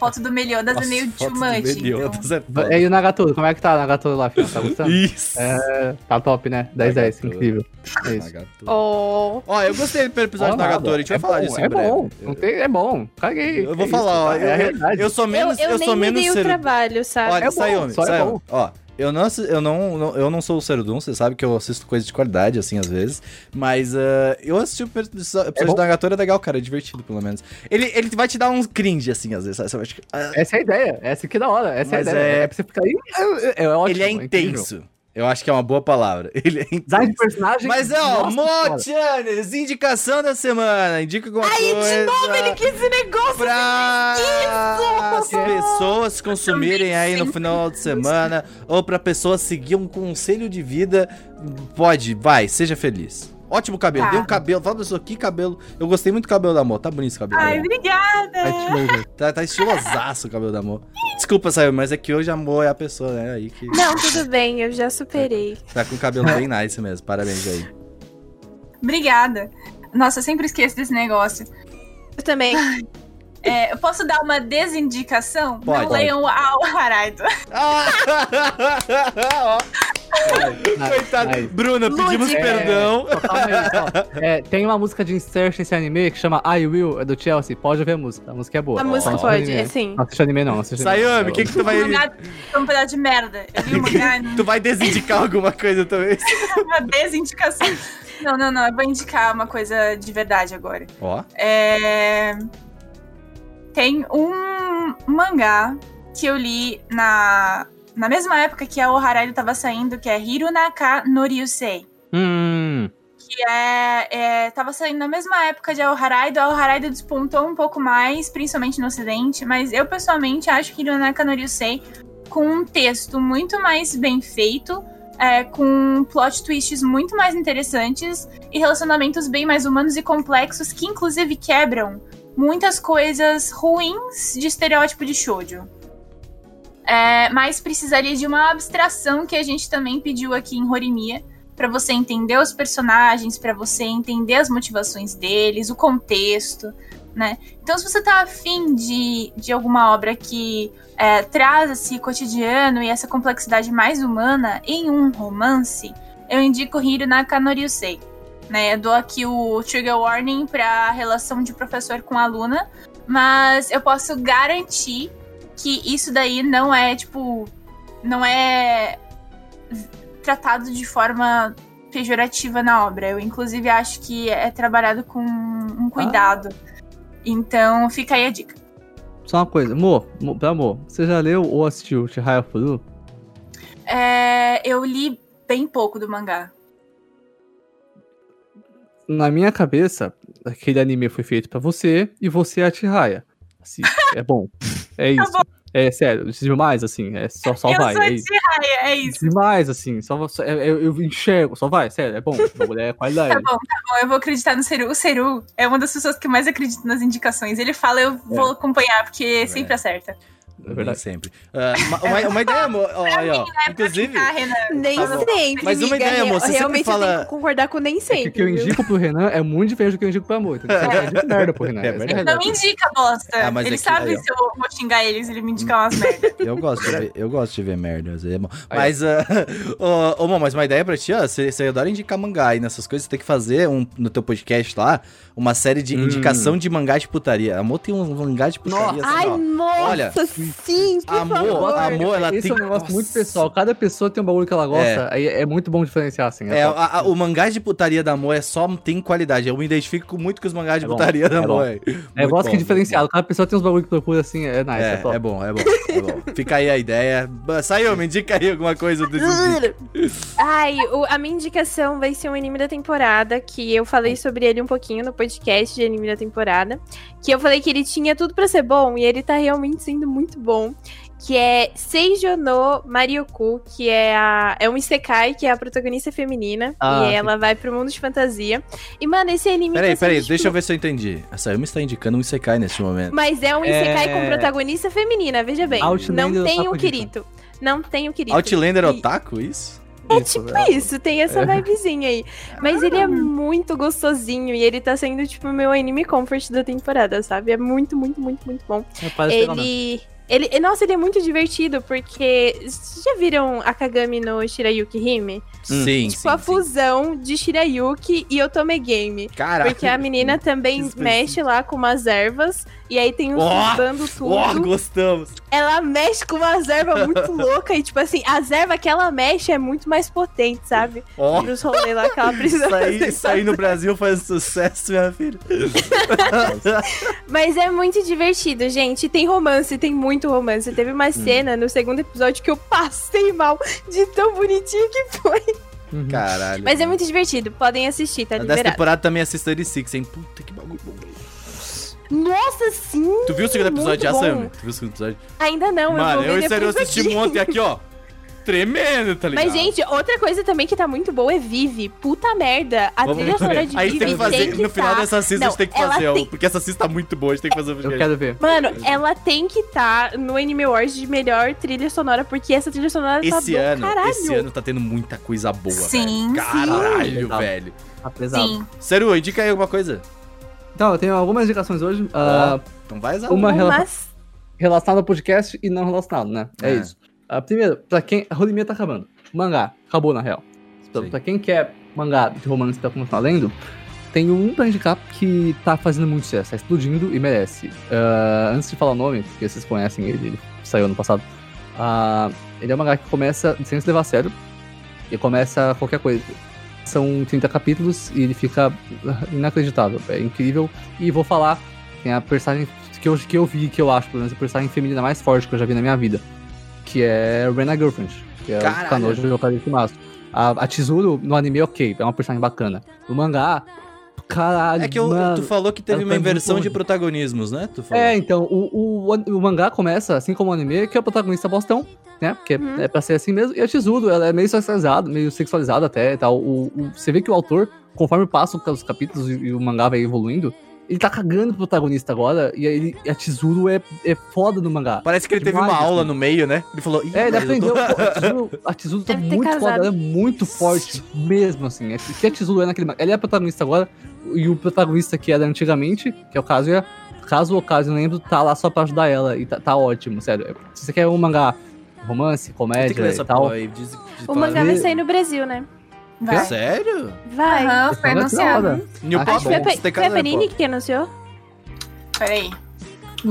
Foto do Meliodas é meio too much. então. Meliodas é foda. E aí o Nagatoro, como é que tá o Nagatoro lá, filho? Tá gostando? Isso. É, tá top, né? 10 10, Nagatoro. incrível. É isso. Nagatoro. Oh. Ó, eu gostei do episódio Ó, do Nagatoro, a gente vai é falar bom, disso em É breve. bom, não tem, é bom. Caguei. Eu vou É falar, ó, isso, é a eu, realidade. eu sou menos, eu, eu, eu sou nem me menos dei o ser... trabalho, sabe? Olha, É bom, Sayumi, só é bom. ó, eu não, eu não, eu não sou o Serudum, você sabe que eu assisto coisas de qualidade, assim, às vezes, mas ah, eu assisti o episódio do Nagatoro, é legal, cara, é divertido, pelo menos. Ele, ele vai te dar uns cringe, assim, às vezes, sabe? Ah, Essa é a ideia, essa que é da hora, essa Mas é a ideia. é- É, pra você ficar aí, é, é ótimo. ele é incrível. Eu acho que é uma boa palavra. Ele é Design de personagem. Mas é, ó. Motianes, indicação da semana. Indica alguma Aí, coisa. de novo, ele quis esse negócio. Pra as pessoas consumirem aí no final de semana ou pra pessoa seguir um conselho de vida, pode, vai, seja feliz. Ótimo cabelo, Tá. dê um cabelo, fala pra pessoa, que cabelo. Eu gostei muito do cabelo da amor, tá bonito esse cabelo. Ai, obrigada. Louver. Tá, tá estilosaço o cabelo da amor. Desculpa, saiu, mas é que hoje a amor é a pessoa, né? Aí que Não, tudo bem, eu já superei. tá com o cabelo bem nice mesmo. Parabéns aí. Obrigada. Nossa, eu sempre esqueço desse negócio. Eu também. É, eu posso dar uma desindicação? Pode. Não leiam o Haraido. Ó. Coitado. Ai. Bruna, pedimos Lúdica. perdão. Calma aí. É, tem uma música de insert nesse anime que chama I Will, é do Chelsea. Pode ouvir a música. A música é boa. A música pode, anime. assim. Não assiste anime, não. assiste. Sayumi, o que que tu vai... É um pedaço de merda. Eu li o mangá Tu vai desindicar alguma coisa também? uma desindicação. Não, não, não. Eu vou indicar uma coisa de verdade agora. Ó. É... Tem um mangá que eu li na, na mesma época que a Oharaido tava saindo, que é Hirunaka no Ryusei. Hum. Que é, é. Tava saindo na mesma época de Aoharaido. A Aoharaido despontou um pouco mais, principalmente no ocidente, mas eu pessoalmente acho que Hirunaka no Ryusei, com um texto muito mais bem feito, é, com plot twists muito mais interessantes e relacionamentos bem mais humanos e complexos que, inclusive, quebram muitas coisas ruins de estereótipo de shoujo. É, mas precisaria de uma abstração que a gente também pediu aqui em Horimiya, para você entender os personagens, para você entender as motivações deles, o contexto, né? Então, se você tá afim de, de alguma obra que é, traz esse cotidiano e essa complexidade mais humana em um romance, eu indico Hiro Nakanoriyusei. Né? Eu dou aqui o trigger warning para relação de professor com aluna, mas eu posso garantir que isso daí não é, tipo, não é tratado de forma pejorativa na obra. Eu, inclusive, acho que é trabalhado com um cuidado. Então, fica aí a dica. Só uma coisa, amor, mo- pra amor, você já leu ou assistiu Chihaya Furu? É, eu li bem pouco do mangá. Na minha cabeça, aquele anime foi feito pra você e você é a Chihaya. Assim, é bom. É isso. É sério, demais, assim, é só, só eu vai. sou É de isso. Raya, é isso. Demais, assim, só, só- é- eu, eu enxergo, só vai, sério, é bom. É qualidade. Tá bom, tá bom, eu vou acreditar no Seru. O Seru é uma das pessoas que mais acredita nas indicações. Ele fala, eu vou acompanhar, porque sempre acerta. É verdade. sempre. Ah, uma, uma- uma ideia, amor. Ó, aí, ó. Inclusive. Nem Tá bom. sempre. Mas uma ideia, amor, você sempre Realmente fala- eu tenho que concordar com nem É que sempre. o que eu indico pro Renan é muito diferente do que eu indico pro amor. Entendeu? Eu indico merda pro Renan. É a Não me indica, bosta. Ah, ele é que- sabe aí, se eu vou xingar eles, ele me indica umas merda. eu gosto de ver, eu gosto de ver merda, é bom. Mas, ô, ô, Mô, mas uma ideia pra ti, ó, você, você adora indicar mangá e nessas coisas, você tem que fazer um, no teu podcast lá, uma série de Hum. indicação de mangá de putaria. Amor tem um mangá de putaria, assim, Ai, nossa, Olha, sim, por amor, favor. amor, ela Esse tem... é um negócio muito pessoal. Cada pessoa tem um bagulho que ela gosta. Aí é muito bom diferenciar, assim. É, top. a- a- o mangá de putaria da Amor é só tem qualidade. Eu me identifico muito com os mangás de É bom, putaria da é bom. Amor. É, É, gosto que é diferenciado. Cada pessoa tem uns bagulho que procura assim, é nice, é, É, top. é bom, é bom, é bom. Fica aí a ideia. Saiu, me indica aí alguma coisa desse. Ai, o- a minha indicação vai ser um anime da temporada, que eu falei sobre ele um pouquinho no podcast de anime da temporada. Que eu falei que ele tinha tudo pra ser bom, e ele tá realmente sendo muito bom. Que é Seijo no Marioku, que é, a, é um Isekai, que é a protagonista feminina. Ah, e sim. ela vai pro mundo de fantasia. E, mano, esse anime Peraí, tá peraí, tipo, deixa eu ver se eu entendi. A Sayumi está indicando um Isekai neste momento. Mas é um Isekai É. com protagonista feminina, veja bem. Outlander não tem o Kirito. Não tem o Kirito. Outlander E- Otaku, isso? É isso, tipo né? isso, tem essa vibezinha aí. Mas ele é muito gostosinho e ele tá sendo, tipo, o meu anime comfort da temporada, sabe? É muito, muito, muito, muito bom. É. Ele. Ele, nossa, ele é muito divertido, porque. Vocês já viram a Kagami no Shirayuki Hime? Sim, tipo, sim, a sim. fusão de Shirayuki e Otome Game. Caraca. Porque a menina também mexe lá com umas ervas. E aí tem os Ó, dando tudo. Ó, gostamos. Ela mexe com umas ervas muito loucas. E, tipo assim, as ervas que ela mexe é muito mais potente, sabe? Ó, Pros rolês lá que ela precisa isso aí, isso aí no Brasil faz sucesso, minha filha. Mas é muito divertido, gente. Tem romance, tem muito romance. Teve Hum. uma cena no segundo episódio que eu passei mal de tão bonitinho que foi. Caralho. Mas é muito divertido. Podem assistir, tá Dessa liberado. temporada também assista 36, hein? Puta que bagulho bom. Nossa, sim! Tu viu o segundo episódio já, Sam? Tu viu o segundo episódio? Ainda não, Mano, eu vou eu ver e sério, eu depois assisti aqui. ontem aqui, ó. Tremendo, tá ligado? Mas, gente, outra coisa também que tá muito boa é Vive. Puta merda. A Vamos trilha sonora de Aí Vive tem que fazer, no final tá- dessa season a Não, gente tem que fazer, ó, tem- porque essa season tá muito boa, a gente tem que fazer o Eu quero ver. Mano, ela tem que estar no Anime Awards de melhor trilha sonora, porque essa trilha sonora tá Esse do ano, caralho. esse ano tá tendo muita coisa boa, Sim, velho. sim. Caralho, Legal. velho. Tá pesado. Sim. Sério, indica aí alguma coisa. Então, eu tenho algumas indicações hoje. ah, Então vai usar Uma rela- Mas relacionada ao podcast e não relacionado, né? É, É. isso. Ah, primeiro, pra quem. A Rolimia tá acabando. Mangá, acabou na real. Então, Sim. pra quem quer mangá de romance pra começar lendo, tem um pra indicar que tá fazendo muito sucesso, tá explodindo e merece. Ah, antes de falar o nome, porque vocês conhecem ele, ele saiu ano passado. ah, ele é um mangá que começa sem se levar a sério e começa qualquer coisa. São 30 capítulos e ele fica inacreditável. É incrível. E vou falar, tem a personagem que eu, que eu vi, que eu acho, pelo menos, a personagem feminina mais forte que eu já vi na minha vida. Que é Rena Girlfriend. Que é Caralho. o Kanojo do Okada Shimasu. A, a Chizuru no anime, ok, é uma personagem bacana. No mangá, caralho, É que eu- mano. tu falou que teve ela uma inversão de protagonismos, né? Tu falou. É, então, o, o, o mangá começa, assim como o anime, que é o protagonista bostão, né? Porque Uhum. é pra ser assim mesmo. E a Chizuru, ela é meio sexualizada, meio sexualizada até e tal. O, o- você vê que o autor, conforme passa os capítulos e, e o mangá vai evoluindo, ele tá cagando pro protagonista agora. E aí ele- a Chizuru é, é foda no mangá. Parece que ele teve Demais, uma aula assim. no meio, né? Ele falou. "Ih, É, ele tô- aprendeu. pô, a Chizuru tá muito casado. foda, ela é muito forte mesmo, assim. É, o que a Chizuru é naquele mangá? Ela é a protagonista agora, e o protagonista que era antigamente, que é o Kazuya, caso o Kazuya não lembro, tá lá só pra ajudar ela, e tá, tá ótimo, sério. Se você quer um mangá romance, comédia e tal, aí. Diz, diz- o mangá vai sair no Brasil, né? Vai. Sério? Vai. Aham, foi é anunciado. New Acho que foi, Pe- foi a Panini que anunciou. Peraí.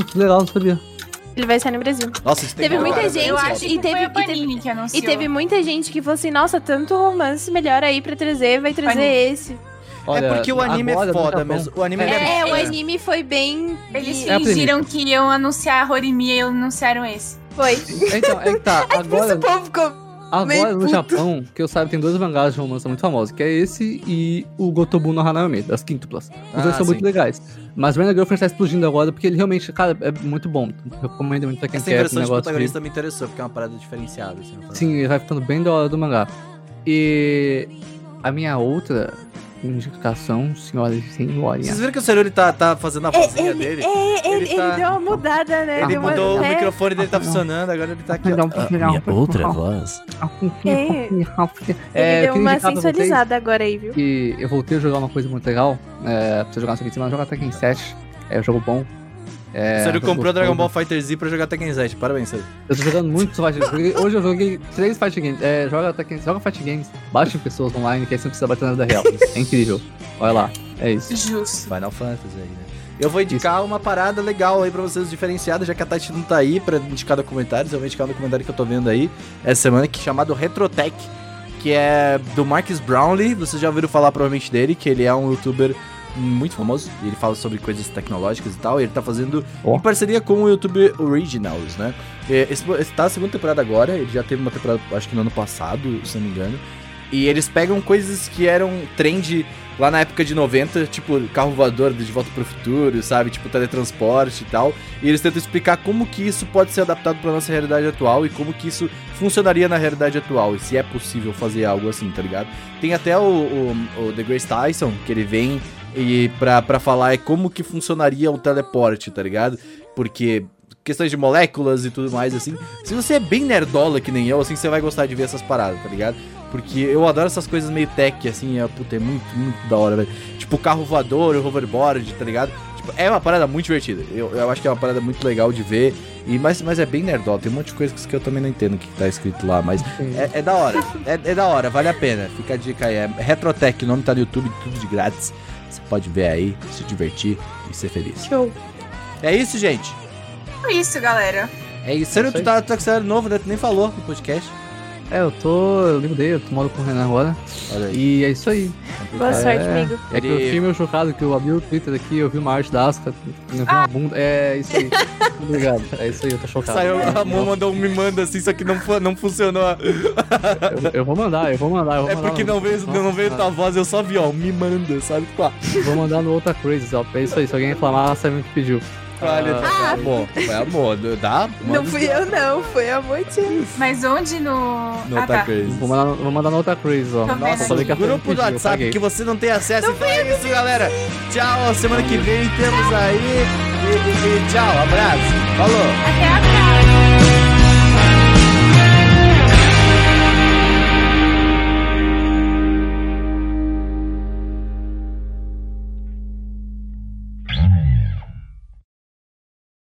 Que legal, não sabia. Ele vai sair no Brasil. Nossa, isso tem Teve que muita falar, gente. Eu acho e que teve- e teve- que anunciou. E teve muita gente que falou assim, nossa, tanto romance melhor aí pra trazer, vai trazer Panini. esse. Olha, é porque o anime agora é foda mesmo. O anime É, é, É, o é. anime foi bem... Eles É fingiram que iam anunciar a Horimiya e anunciaram esse. Foi. Então, é que tá, agora... Ficou... meio Agora, no puto. Japão, que eu saiba, tem dois mangás de romance muito famosos, que é esse e o Gotobu no Hanayome, das quíntuplas. Os Ah, dois são sim. muito legais. Mas Rena Girlfriend tá explodindo agora, porque ele realmente, cara, é muito bom. Eu recomendo muito pra quem Essa quer um inversão de protagonista me interessou, porque é uma parada diferenciada. Assim, Sim, ele vai ficando bem da hora do mangá. E a minha outra indicação, senhoras e senhores... Vocês viram que o Seruri tá, tá fazendo a vozinha dele? É, ele, Ele tá- ele deu uma mudada, né? Ele mudou, o é, microfone dele tá Ah, não. funcionando, agora ele tá aqui. ó. minha outra voz. É, Ele é, eu deu uma sensualizada agora aí, viu? que eu voltei a jogar uma coisa muito legal. É, pra você jogar no seguinte semana, jogar Tekken 7. É um jogo bom. É, o jogo comprou Dragon. Ball Fighter Z pra jogar Tekken 7. Parabéns, Seruri. Eu tô jogando muito Fight Games. Hoje eu joguei três Fight Games. É, joga, Tekken, joga Fight Games. Baixe pessoas online, que aí você não precisa bater na vida real. É incrível. Olha lá. É isso. Justo. Final Fantasy aí, né? Eu vou indicar uma parada legal aí pra vocês diferenciada, já que a Tati não tá aí pra indicar documentários. Eu vou indicar um documentário que eu tô vendo aí essa semana, que é chamado Retrotech, que é do Marcus Brownlee. Vocês já ouviram falar provavelmente dele, que ele é um youtuber muito famoso. Ele fala sobre coisas tecnológicas e tal. E ele tá fazendo Ó. em parceria com o YouTube Originals, né? É, Esse, esse tá a segunda temporada agora. Ele já teve uma temporada, acho que no ano passado, se não me engano. E eles pegam coisas que eram trend lá na época de 90, tipo carro voador de Volta pro Futuro, sabe? Tipo teletransporte e tal. E eles tentam explicar como que isso pode ser adaptado pra nossa realidade atual e como que isso funcionaria na realidade atual. E se é possível fazer algo assim, tá ligado? Tem até o, o, o The Grace Tyson, que ele vem e pra, pra falar é como que funcionaria o teleporte, tá ligado? Porque questões de moléculas e tudo mais, assim. Se você é bem nerdola que nem eu, assim, você vai gostar de ver essas paradas, tá ligado? Porque eu adoro essas coisas meio tech, assim, é, puta, é muito, muito da hora, velho. Tipo, carro voador, o hoverboard, tá ligado? Tipo, é uma parada muito divertida. Eu, eu acho que é uma parada muito legal de ver. E, mas, mas é bem nerdola. Tem um monte de coisas que eu também não entendo o que tá escrito lá. Mas é, é da hora. É, é da hora, vale a pena. Fica a dica aí. É Retrotech, o nome tá no YouTube, tudo de grátis. Você pode ver aí, se divertir e ser feliz. Show. É isso, gente. É isso, galera. É isso. Sério, tu aí. tá, tá com celular novo, né? Tu nem falou no podcast. É, eu tô. Eu mudei, eu tô moro com o Renan agora. Olha aí. E é isso aí. Boa É, sorte, amigo. É que eu fiquei meio chocado que eu abri o Twitter aqui, eu vi uma arte da Asuka, eu vi uma bunda. É isso aí. Obrigado. É isso aí, eu tô chocado. Saiu, É, a Mo mandou um me manda assim, só que não, não funcionou. eu, eu vou mandar, eu vou mandar. Eu vou É mandar porque não veio, não veio tua voz, eu só vi, ó, me manda, sabe? Tipo, ah, Vou mandar no outra Crazy, ó. É isso aí, se alguém reclamar, sabe o que pediu. Olha, Ah, foi amor, foi amor, dá? Não fui eu, não. Foi a Moitinha. Mas onde no. Não ah, tá crazy. Vou mandar, vou mandar no outra Crazy, ó. Tô Nossa, só que Grupo do WhatsApp que você não tem acesso. Então é isso, galera. Tchau, semana que vem temos aí. E, e- e tchau, abraço. Falou. Até a próxima.